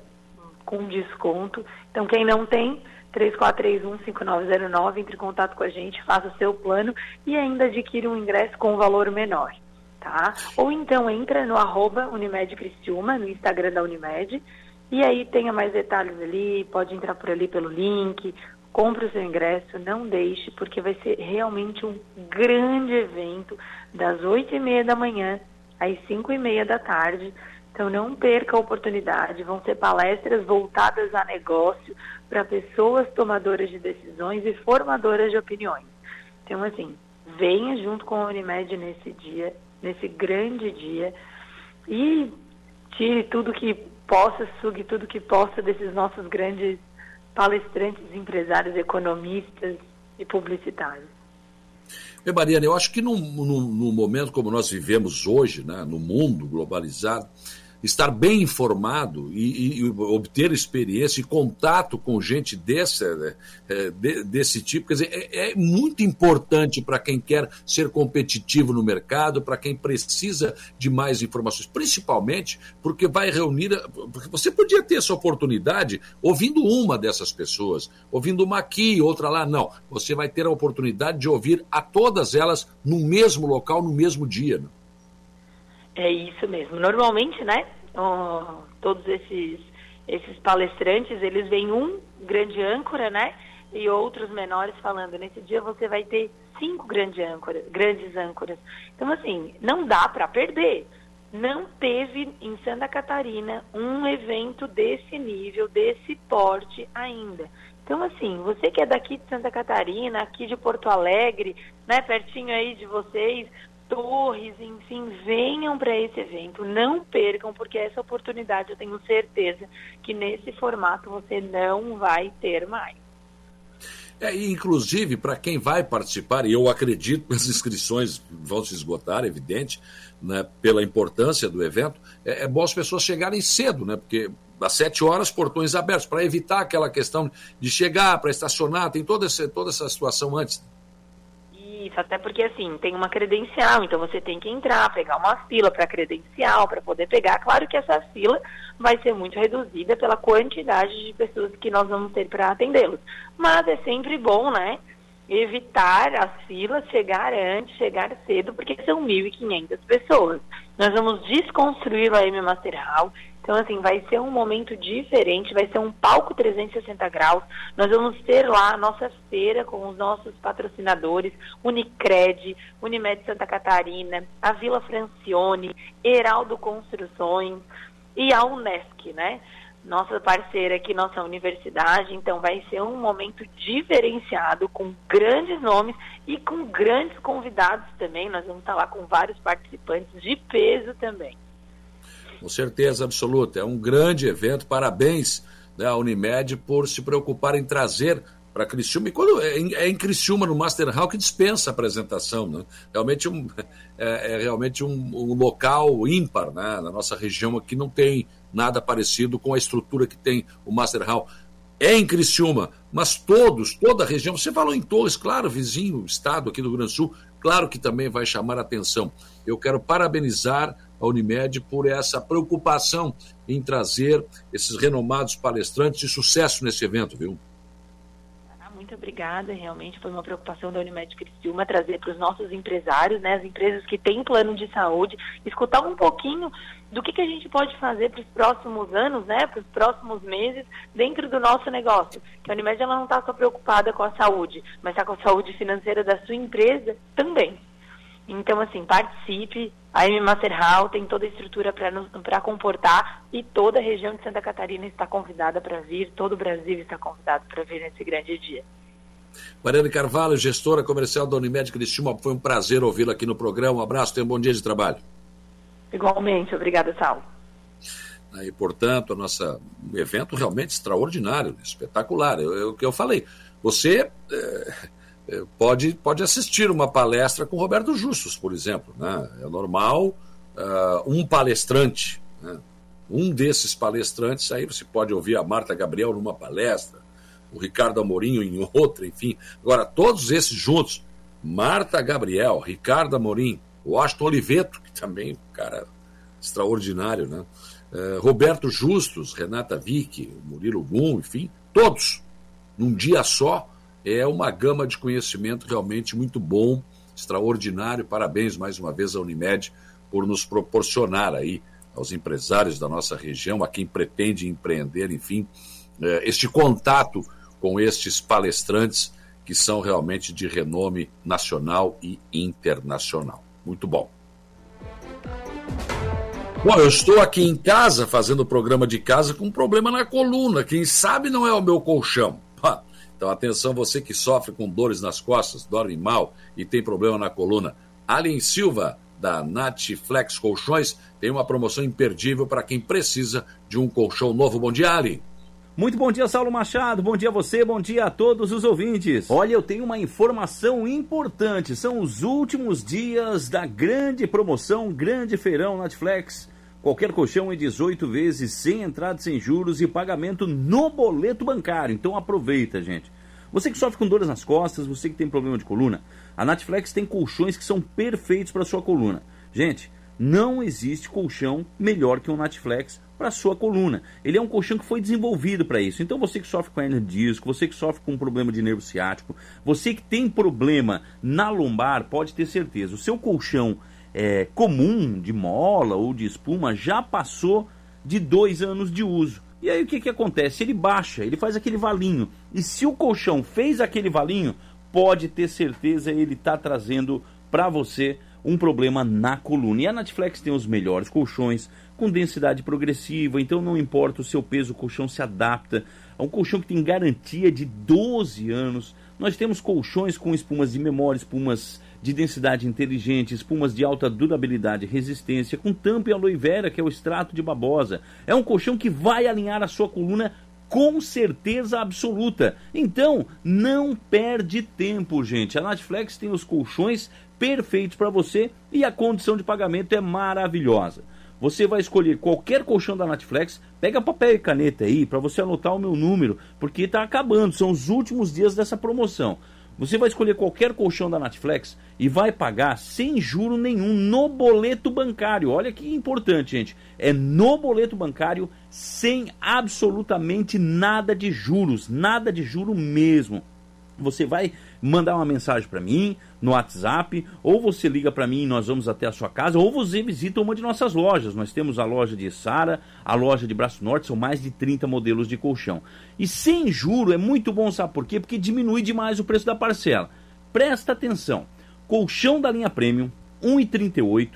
com desconto. Então quem não tem, 3431-5909, entre em contato com a gente, faça o seu plano e ainda adquire um ingresso com um valor menor. Tá? Ou então entra no arroba Unimed Criciúma, no Instagram da Unimed, e aí tenha mais detalhes ali, pode entrar por ali pelo link, compre o seu ingresso, não deixe, porque vai ser realmente um grande evento das oito e meia da manhã às cinco e meia da tarde. Então não perca a oportunidade, vão ser palestras voltadas a negócio para pessoas tomadoras de decisões e formadoras de opiniões. Então assim, venha junto com a Unimed nesse dia, nesse grande dia e tire tudo que possa, sugue tudo que possa desses nossos grandes palestrantes, empresários, economistas e publicitários. Bem, Mariana, eu acho que num, num, num momento como nós vivemos hoje, né, no mundo globalizado, estar bem informado e, e, obter experiência e contato com gente desse, né, é, desse tipo, quer dizer, é, é muito importante para quem quer ser competitivo no mercado, para quem precisa de mais informações, principalmente porque vai reunir, porque você podia ter essa oportunidade ouvindo uma dessas pessoas, ouvindo uma aqui, outra lá, não, você vai ter a oportunidade de ouvir a todas elas no mesmo local, no mesmo dia. Né? É isso mesmo. Normalmente, né, oh, todos esses, esses palestrantes, eles vêm um grande âncora, né, e outros menores falando. Nesse dia você vai ter cinco grandes âncoras, grandes âncoras. Então, assim, não dá para perder. Não teve em Santa Catarina um evento desse nível, desse porte ainda. Então, assim, você que é daqui de Santa Catarina, aqui de Porto Alegre, né, pertinho aí de vocês, torres, enfim, venham para esse evento, não percam, porque essa oportunidade eu tenho certeza que nesse formato você não vai ter mais. É, inclusive, para quem vai participar, e eu acredito que as inscrições vão se esgotar, evidente, né, pela importância do evento, é, é bom as pessoas chegarem cedo, né, porque às sete horas, portões abertos, para evitar aquela questão de chegar, para estacionar, tem toda essa, toda essa situação antes. Isso, até porque assim, tem uma credencial, então você tem que entrar, pegar uma fila para credencial, para poder pegar. Claro que essa fila vai ser muito reduzida pela quantidade de pessoas que nós vamos ter para atendê-los. Mas é sempre bom, né? Evitar as filas, chegar antes, chegar cedo, porque são 1.500 pessoas. Nós vamos desconstruir o AM Master Hall, então, assim, vai ser um momento diferente, vai ser um palco 360 graus. Nós vamos ter lá a nossa feira com os nossos patrocinadores, Unicred, Unimed Santa Catarina, a Vila Francione, Heraldo Construções e a Unesc, né? Nossa parceira aqui, nossa universidade. Então, vai ser um momento diferenciado, com grandes nomes e com grandes convidados também. Nós vamos estar lá com vários participantes de peso também. Com certeza absoluta. É um grande evento. Parabéns né, à Unimed por se preocupar em trazer para Criciúma. E quando é em, é em Criciúma, no Master Hall, que dispensa a apresentação. Né? Realmente um, é, é realmente um, um, local ímpar né? na nossa região aqui, não tem nada parecido com a estrutura que tem o Master Hall. é em Criciúma, mas todos, toda a região. Você falou em Torres, claro, vizinho, estado aqui do Rio Grande do Sul, claro que também vai chamar a atenção. Eu quero parabenizar a Unimed por essa preocupação em trazer esses renomados palestrantes de sucesso nesse evento, viu? muito obrigada. Realmente foi uma preocupação da Unimed Criciúma trazer para os nossos empresários, né, as empresas que têm plano de saúde, escutar um pouquinho do que, que a gente pode fazer para os próximos anos, né, para os próximos meses, dentro do nosso negócio. Que a Unimed ela não está só preocupada com a saúde, mas está com a saúde financeira da sua empresa também. Então, assim, participe. A M Master Hall tem toda a estrutura para comportar e toda a região de Santa Catarina está convidada para vir, todo o Brasil está convidado para vir nesse grande dia. Mariana Carvalho, gestora comercial da Unimed Cristina, foi um prazer ouvi-la aqui no programa. Um abraço, tenha um bom dia de trabalho. Igualmente, obrigada, Sal. E, portanto, a nossa um evento realmente extraordinário, espetacular. É o que eu falei. Você. É, pode, pode assistir uma palestra com Roberto Justus, por exemplo. Né? É normal uh, um palestrante, né? um desses palestrantes, aí você pode ouvir a Marta Gabriel numa palestra, o Ricardo Amorim em outra, enfim. Agora, todos esses juntos, Marta Gabriel, Ricardo Amorim, Washington Oliveto, que também, cara, extraordinário, né? Uh, Roberto Justus, Renata Vick, Murilo Gum, enfim, todos, num dia só, é uma gama de conhecimento realmente muito bom, extraordinário. Parabéns mais uma vez à Unimed por nos proporcionar aí aos empresários da nossa região, a quem pretende empreender, enfim, é, este contato com estes palestrantes que são realmente de renome nacional e internacional. Muito bom. Bom, eu estou aqui em casa fazendo o programa de casa com um problema na coluna. Quem sabe não é o meu colchão. Então, atenção, você que sofre com dores nas costas, dorme mal e tem problema na coluna. Alien Silva, da Natflex Colchões, tem uma promoção imperdível para quem precisa de um colchão novo. Bom dia, Ali. Muito bom dia, Saulo Machado. Bom dia a você, bom dia a todos os ouvintes. Olha, eu tenho uma informação importante. São os últimos dias da grande promoção, grande feirão Natflex. Qualquer colchão em 18 vezes, sem entrada, sem juros e pagamento no boleto bancário. Então aproveita, gente. Você que sofre com dores nas costas, você que tem problema de coluna, a Natflex tem colchões que são perfeitos para sua coluna. Gente, não existe colchão melhor que o Natflex para sua coluna. Ele é um colchão que foi desenvolvido para isso. Então você que sofre com hernia de disco, você que sofre com problema de nervo ciático, você que tem problema na lombar, pode ter certeza. O seu colchão é, comum de mola ou de espuma já passou de dois anos de uso. E aí o que, que acontece? Ele baixa, ele faz aquele valinho. E se o colchão fez aquele valinho, pode ter certeza ele está trazendo para você um problema na coluna. E a Natflex tem os melhores colchões, com densidade progressiva, então não importa o seu peso, o colchão se adapta. É um colchão que tem garantia de 12 anos. Nós temos colchões com espumas de memória, espumas de densidade inteligente, espumas de alta durabilidade e resistência, com tampa e aloe vera, que é o extrato de babosa. É um colchão que vai alinhar a sua coluna com certeza absoluta. Então, não perde tempo, gente. A Natflex tem os colchões perfeitos para você e a condição de pagamento é maravilhosa. Você vai escolher qualquer colchão da Natflex, pega papel e caneta aí para você anotar o meu número, porque está acabando, são os últimos dias dessa promoção. Você vai escolher qualquer colchão da Natflex e vai pagar sem juro nenhum no boleto bancário. Olha que importante, gente. É no boleto bancário sem absolutamente nada de juros, nada de juro mesmo. Você vai mandar uma mensagem para mim no WhatsApp, ou você liga para mim e nós vamos até a sua casa, ou você visita uma de nossas lojas. Nós temos a loja de Sara, a loja de Braço Norte, são mais de 30 modelos de colchão. E sem juro é muito bom, sabe por quê? Porque diminui demais o preço da parcela. Presta atenção. Colchão da linha Premium, 1,38.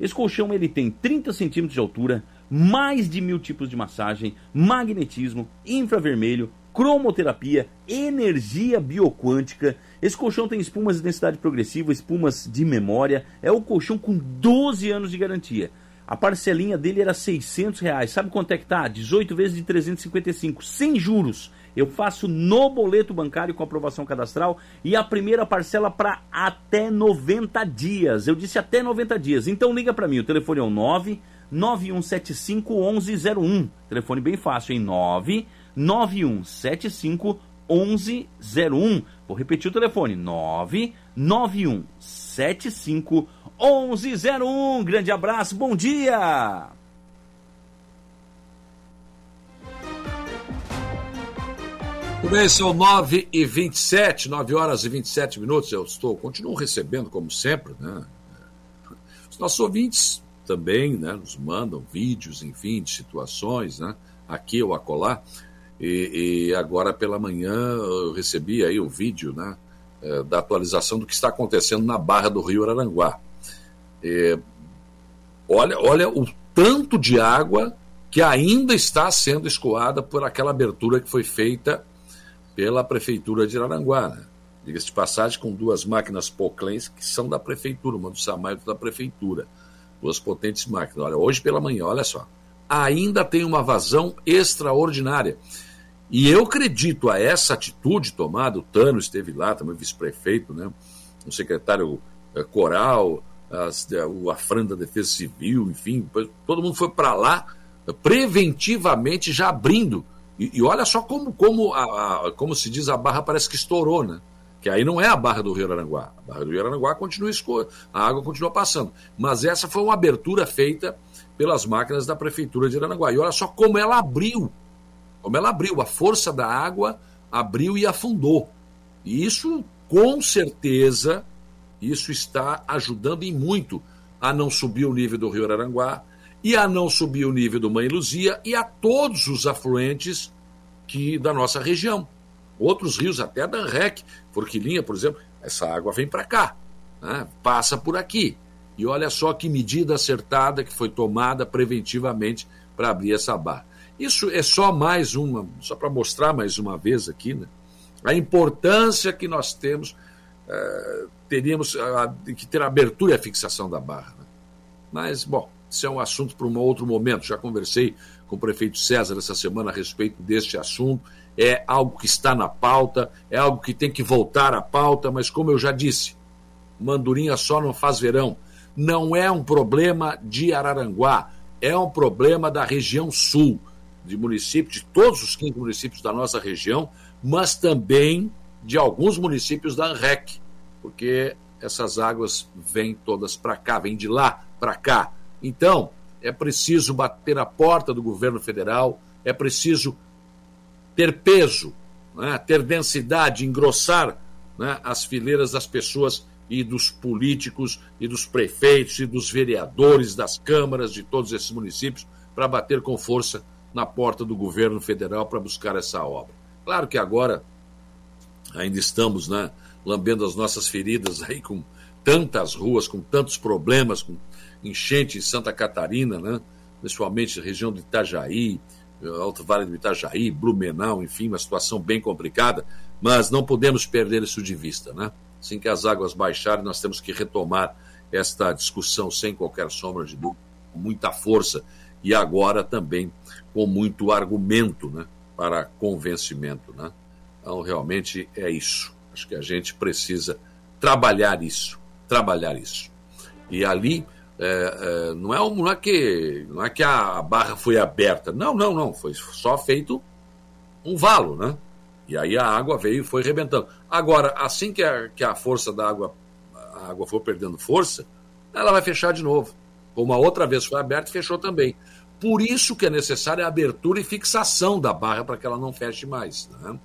Esse colchão ele tem 30 centímetros de altura, mais de mil tipos de massagem, magnetismo, infravermelho, cromoterapia, energia bioquântica. Esse colchão tem espumas de densidade progressiva, espumas de memória. É o colchão com 12 anos de garantia. A parcelinha dele era 600 reais. Sabe quanto é que tá? 18 vezes de 355, sem juros. Eu faço no boleto bancário com aprovação cadastral e a primeira parcela para até 90 dias. Eu disse até 90 dias. Então liga para mim. O telefone é o 9 9175 1101. Telefone bem fácil, em 9 9175 1101. Vou repetir o telefone: 99175 1101. Grande abraço, bom dia! Muito bem, são 9 e 27, 9 horas e 27 minutos. Eu estou, continuo recebendo, como sempre, né? Os nossos ouvintes também, né? Nos mandam vídeos, enfim, de situações, né? Aqui ou acolá. E, e agora pela manhã eu recebi aí o vídeo, né? É, da atualização do que está acontecendo na Barra do Rio Araranguá. Olha, olha o tanto de água que ainda está sendo escoada por aquela abertura que foi feita pela Prefeitura de Araranguá. Né? Diga-se de passagem, com duas máquinas Poclens que são da Prefeitura, uma do Samar e da Prefeitura. Duas potentes máquinas. Olha, hoje pela manhã, olha só. Ainda tem uma vazão extraordinária. E eu acredito a essa atitude tomada, o Tano esteve lá, também vice-prefeito, né? o secretário eh, Coral, eh, o Afran da Defesa Civil, enfim, todo mundo foi para lá preventivamente já abrindo e, e olha só como, como, a, a, como se diz, a barra parece que estourou, né? Que aí não é a barra do Rio Aranguá. A barra do Rio Aranguá continua a água continua passando. Mas essa foi uma abertura feita pelas máquinas da Prefeitura de Aranaguá. E olha só como ela abriu. Como ela abriu. A força da água abriu e afundou. E isso, com certeza, isso está ajudando em muito a não subir o nível do Rio Aranguá, e a não subir o nível do Mãe Luzia e a todos os afluentes que da nossa região. Outros rios, até da REC, Forquilinha, por exemplo, essa água vem para cá, né? passa por aqui. E olha só que medida acertada que foi tomada preventivamente para abrir essa barra. Isso é só mais uma, só para mostrar mais uma vez aqui, né? a importância que nós temos, uh, teríamos uh, que ter abertura e fixação da barra. Né? Mas, bom, isso é um assunto para um outro momento. Já conversei com o prefeito César essa semana a respeito deste assunto. É algo que está na pauta, é algo que tem que voltar à pauta, mas como eu já disse, Mandurinha só não faz verão. Não é um problema de Araranguá, é um problema da região sul, de municípios, de todos os 15 municípios da nossa região, mas também de alguns municípios da ANREC, porque essas águas vêm todas para cá, vêm de lá para cá. Então, é preciso bater a porta do governo federal, é preciso ter peso, né, ter densidade, engrossar né, as fileiras das pessoas e dos políticos e dos prefeitos e dos vereadores das câmaras de todos esses municípios para bater com força na porta do governo federal para buscar essa obra. Claro que agora ainda estamos né, lambendo as nossas feridas aí com tantas ruas, com tantos problemas, com enchente em Santa Catarina, né? principalmente região de Itajaí, Alto Vale do Itajaí, Blumenau, enfim, uma situação bem complicada, mas não podemos perder isso de vista. Né? Assim que as águas baixarem, nós temos que retomar esta discussão sem qualquer sombra de dúvida, com muita força e agora também com muito argumento né? para convencimento. Né? Então, realmente é isso. Acho que a gente precisa trabalhar isso, trabalhar isso. E ali é, é, não, é, não, é que, não é que a barra foi aberta. Não, não, não. Foi só feito um valo, né? E aí a água veio e foi rebentando. Agora, assim que a, que a força da água, a água for perdendo força, ela vai fechar de novo. Como a outra vez foi aberta, fechou também. Por isso que é necessária a abertura e fixação da barra para que ela não feche mais. Né?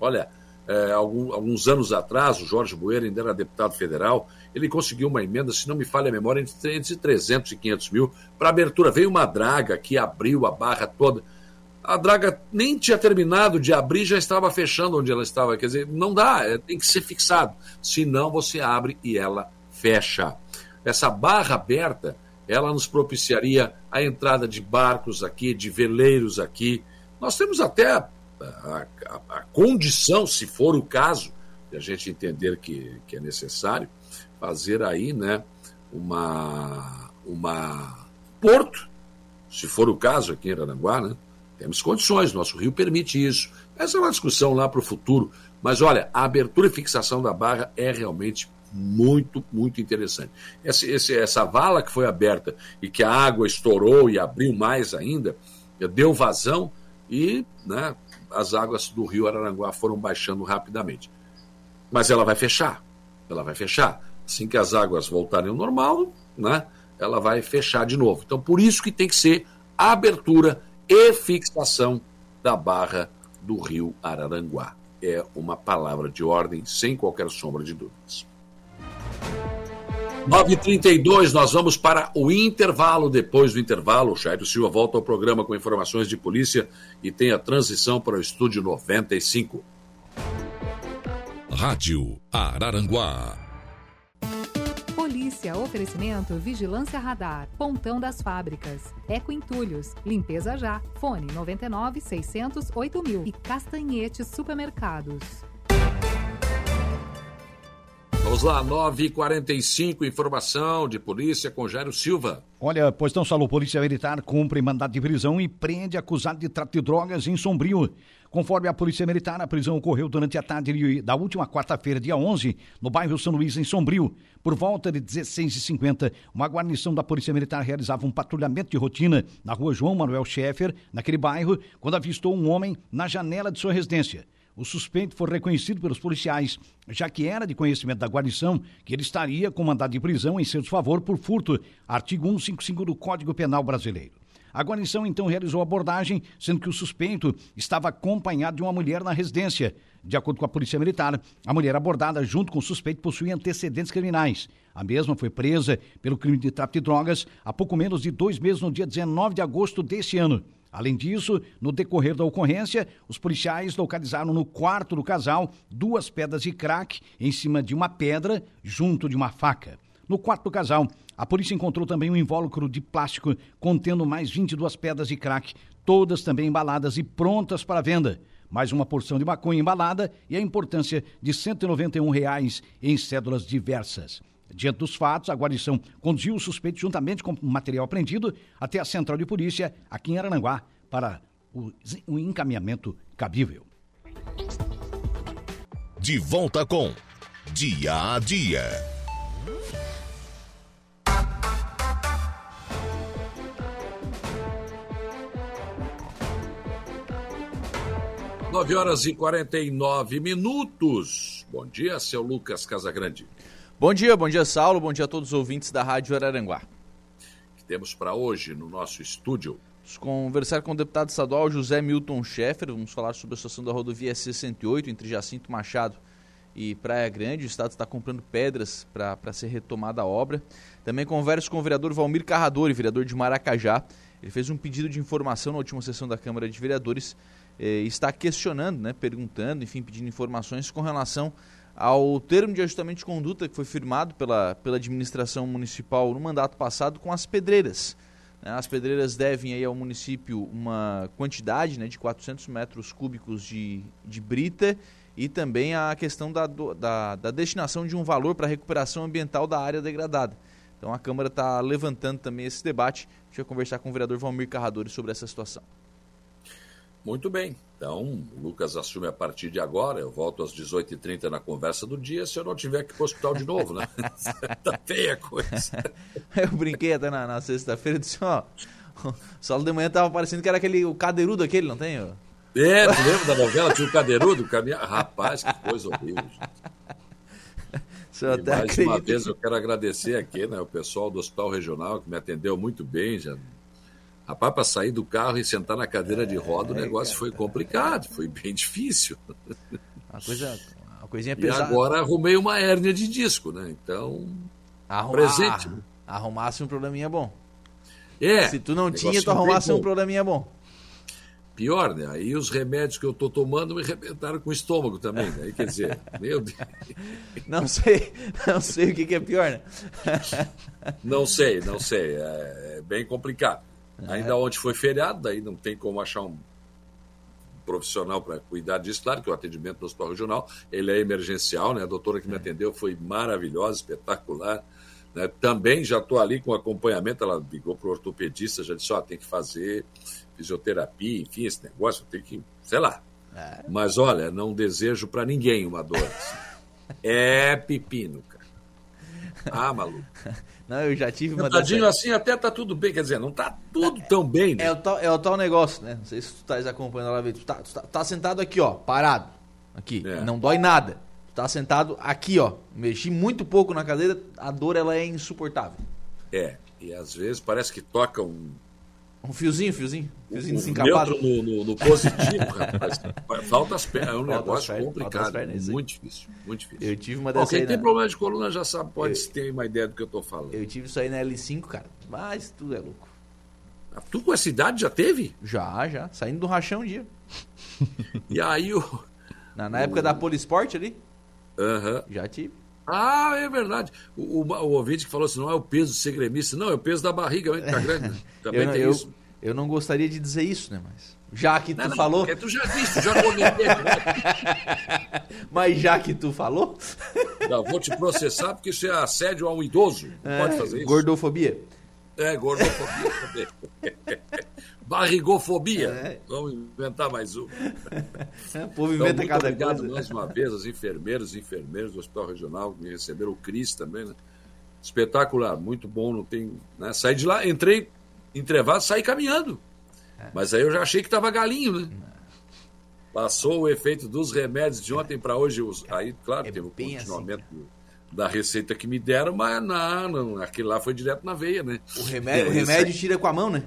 Olha, é, algum, alguns anos atrás, o Jorge Bueira ainda era deputado federal, ele conseguiu uma emenda, se não me falha a memória, entre, entre 300 e 500 mil para abertura. Veio uma draga que abriu a barra toda. A draga nem tinha terminado de abrir, já estava fechando onde ela estava. Quer dizer, não dá, é, tem que ser fixado. Senão você abre e ela fecha. Essa barra aberta, ela nos propiciaria a entrada de barcos aqui, de veleiros aqui. Nós temos até a, a, a condição, se for o caso, de a gente entender que, que é necessário, fazer aí, né, uma, uma porto, se for o caso aqui em Aranguá, né? Temos condições, nosso rio permite isso. Essa é uma discussão lá para o futuro. Mas olha, a abertura e fixação da barra é realmente muito, muito interessante. Esse, essa vala que foi aberta e que a água estourou e abriu mais ainda, deu vazão e né, as águas do rio Araranguá foram baixando rapidamente. Mas ela vai fechar, ela vai fechar. Assim que as águas voltarem ao normal, né, ela vai fechar de novo. Então, por isso que tem que ser abertura e fixação da barra do rio Araranguá. É uma palavra de ordem sem qualquer sombra de dúvidas. 9h32, nós vamos para o intervalo. Depois do intervalo, o Jairo Silva volta ao programa com informações de polícia e tem a transição para o estúdio 95. Rádio Araranguá. Polícia, oferecimento, vigilância radar, pontão das fábricas, Eco Entulhos, limpeza já, fone 99 600 8000 e Castanhetes Supermercados. Vamos lá, 9h45, informação de polícia com Jairo Silva. Olha, pois não, Salou, Polícia Militar cumpre mandado de prisão e prende acusado de tráfico de drogas em Sombrio. Conforme a Polícia Militar, a prisão ocorreu durante a tarde da última quarta-feira, dia 11, no bairro São Luís, em Sombrio. Por volta de 16h50, uma guarnição da Polícia Militar realizava um patrulhamento de rotina na rua João Manuel Schaeffer, naquele bairro, quando avistou um homem na janela de sua residência. O suspeito foi reconhecido pelos policiais, já que era de conhecimento da guarnição que ele estaria com mandado de prisão em seu desfavor por furto, artigo 155 do Código Penal Brasileiro. A guarnição então realizou a abordagem, sendo que o suspeito estava acompanhado de uma mulher na residência. De acordo com a Polícia Militar, a mulher abordada junto com o suspeito possuía antecedentes criminais. A mesma foi presa pelo crime de tráfico de drogas há pouco menos de dois meses, no dia 19 de agosto deste ano. Além disso, no decorrer da ocorrência, os policiais localizaram no quarto do casal duas pedras de crack em cima de uma pedra, junto de uma faca. No quarto do casal, a polícia encontrou também um invólucro de plástico contendo mais 22 pedras de crack, todas também embaladas e prontas para venda. Mais uma porção de maconha embalada e a importância de 191 reais em cédulas diversas. Diante dos fatos, a guarnição conduziu o suspeito juntamente com o material apreendido até a central de polícia aqui em Arananguá para o, encaminhamento cabível. De volta com Dia a Dia. Nove horas e 49 minutos. Bom dia, seu Lucas Casagrande. Bom dia, bom dia, Saulo. Bom dia a todos os ouvintes da Rádio Araranguá. que temos para hoje no nosso estúdio? Vamos conversar com o deputado estadual José Milton Schaeffer. Vamos falar sobre a situação da rodovia C-108 entre Jacinto Machado e Praia Grande. O Estado está comprando pedras para ser retomada a obra. Também converso com o vereador Valmir Carradori, vereador de Maracajá. Ele fez um pedido de informação na última sessão da Câmara de Vereadores eh, está questionando, né, perguntando, enfim, pedindo informações com relação ao termo de ajustamento de conduta que foi firmado pela, pela administração municipal no mandato passado com as pedreiras. Né. As pedreiras devem aí ao município uma quantidade né, de 400 metros cúbicos de, de brita e também a questão da, da, da destinação de um valor para a recuperação ambiental da área degradada. Então a Câmara está levantando também esse debate. A gente vai conversar com o vereador Valmir Carradori sobre essa situação. Muito bem. Então, o Lucas assume a partir de agora. Eu volto às 18h30 na conversa do dia, se eu não tiver que ir para o hospital de novo, né? tá feia a coisa. Eu brinquei até na, na sexta-feira e disse, ó, o Saulo de manhã tava parecendo que era aquele, o cadeirudo aquele, não tem? Ó? É, tu lembra da novela? Tinha o cadeirudo, caminha... Rapaz, que coisa horrível. Gente. mais acredito. uma vez eu quero agradecer aqui, né, o pessoal do Hospital Regional que me atendeu muito bem, já Rapaz, para sair do carro e sentar na cadeira de roda, o é, negócio foi complicado, foi bem difícil. Uma coisa, uma coisinha pesada. E agora arrumei uma hérnia de disco, né? Então, presente. Arrumasse um probleminha bom. É. Se tu não tinha, tu arrumasse um probleminha bom. Pior, né? Aí os remédios que eu tô tomando me arrebentaram com o estômago também, né? Aí, quer dizer, meu Deus. Não sei, não sei o que, que é pior, né? Não sei, não sei. É, é bem complicado. É. Ainda ontem foi feriado, daí não tem como achar um profissional para cuidar disso. Claro que o atendimento do hospital regional ele é emergencial, né? A doutora que me é. atendeu foi maravilhosa, espetacular. Né? Também já estou ali com acompanhamento. Ela ligou para o ortopedista, já disse: ó, oh, tem que fazer fisioterapia, enfim, esse negócio tem que, sei lá. É. Mas olha, não desejo para ninguém uma dor. Assim. é pepino. Ah, maluco. Não, eu já tive uma Sentadinho assim até tá tudo bem, quer dizer, não tá tudo tão bem, né? É o tal, é o tal negócio, né? Não sei se tu tá acompanhando lá, tu tá, tu tá, tá sentado aqui, ó, parado. Aqui, É. não dói nada. Tu tá sentado aqui, ó. Mexi muito pouco na cadeira, a dor ela é insuportável. É, e às vezes parece que toca um, Um fiozinho, fiozinho, fiozinho um desencapado. no, no, no positivo, rapaz. Falta as pernas, é um negócio pernas, complicado, pernas, muito difícil, muito difícil. Eu tive uma Bom, dessa quem aí tem na- problema de coluna já sabe, pode ter uma ideia do que eu tô falando. Eu tive isso aí na L5, cara. Mas tudo é louco. Tu com essa idade já teve? Já, já. Saindo do rachão um dia. E aí o... Na, na época da Polisport ali, Aham. já tive. Ah, é verdade. O, o, o ouvinte que falou assim, não é o peso de ser gremista, não, é o peso da barriga, que tá grande. né? Também eu, tem eu, isso. eu não gostaria de dizer isso, né? Mas já que tu Não, falou. porque tu já disse, já comentei. Mas já que tu falou. Não, vou te processar porque isso é assédio a um idoso. Não É, pode fazer isso. Gordofobia. É, gordofobia também. Barrigofobia. É. Vamos inventar mais um. O povo Então, inventa muito cada obrigado coisa. mais uma vez aos enfermeiros e enfermeiros do Hospital Regional que me receberam, o Cris também, né? Espetacular, muito bom, não tem. Né? Saí de lá, entrei entrevado, saí caminhando. É. Mas aí eu já achei que estava galinho, né? Passou o efeito dos remédios de ontem para hoje. os- Aí, claro, teve o É assim, continuamento do- da receita que me deram, mas não, não, aquele lá foi direto na veia, né? O remédio, o É, remédio tira com a mão, né?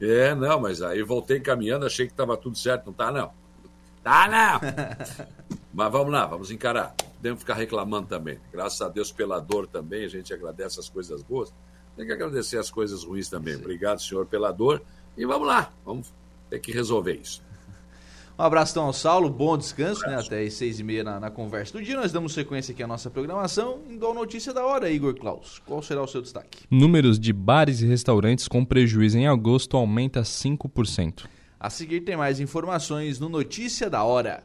É, não, mas aí voltei caminhando, achei que estava tudo certo. Não tá, não. Tá, não! Mas vamos lá, vamos encarar. Podemos ficar reclamando também. Graças a Deus pela dor também, a gente agradece as coisas boas. Tem que agradecer as coisas ruins também. Obrigado, senhor, pela dor. E vamos lá, vamos ter que resolver isso. Um abraço então ao Saulo, bom descanso, né? Até às seis e meia na, na conversa do dia. Nós damos sequência aqui à nossa programação. Indo ao notícia da hora, Igor Klaus. Qual será o seu destaque? Números de bares e restaurantes com prejuízo em agosto aumenta 5%. A seguir tem mais informações no Notícia da Hora.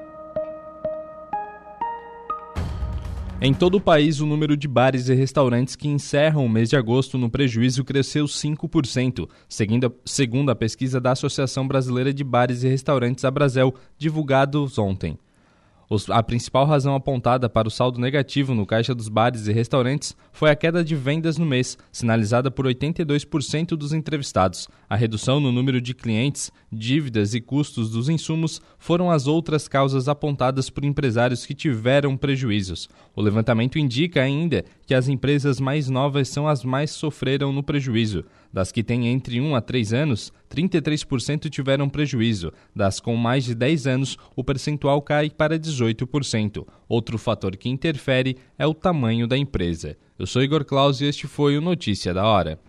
Em todo o país, o número de bares e restaurantes que encerram o mês de agosto no prejuízo cresceu 5%, seguindo a, segundo a pesquisa da Associação Brasileira de Bares e Restaurantes, Abrazel, divulgados ontem. Os- a principal razão apontada para o saldo negativo no caixa dos bares e restaurantes foi a queda de vendas no mês, sinalizada por 82% dos entrevistados. A redução no número de clientes, dívidas e custos dos insumos foram as outras causas apontadas por empresários que tiveram prejuízos. O levantamento indica ainda que as empresas mais novas são as mais sofreram no prejuízo. Das que têm entre 1 a 3 anos, 33% tiveram prejuízo. Das com mais de 10 anos, o percentual cai para 18%. Outro fator que interfere é o tamanho da empresa. Eu sou Igor Claus e este foi o Notícia da Hora.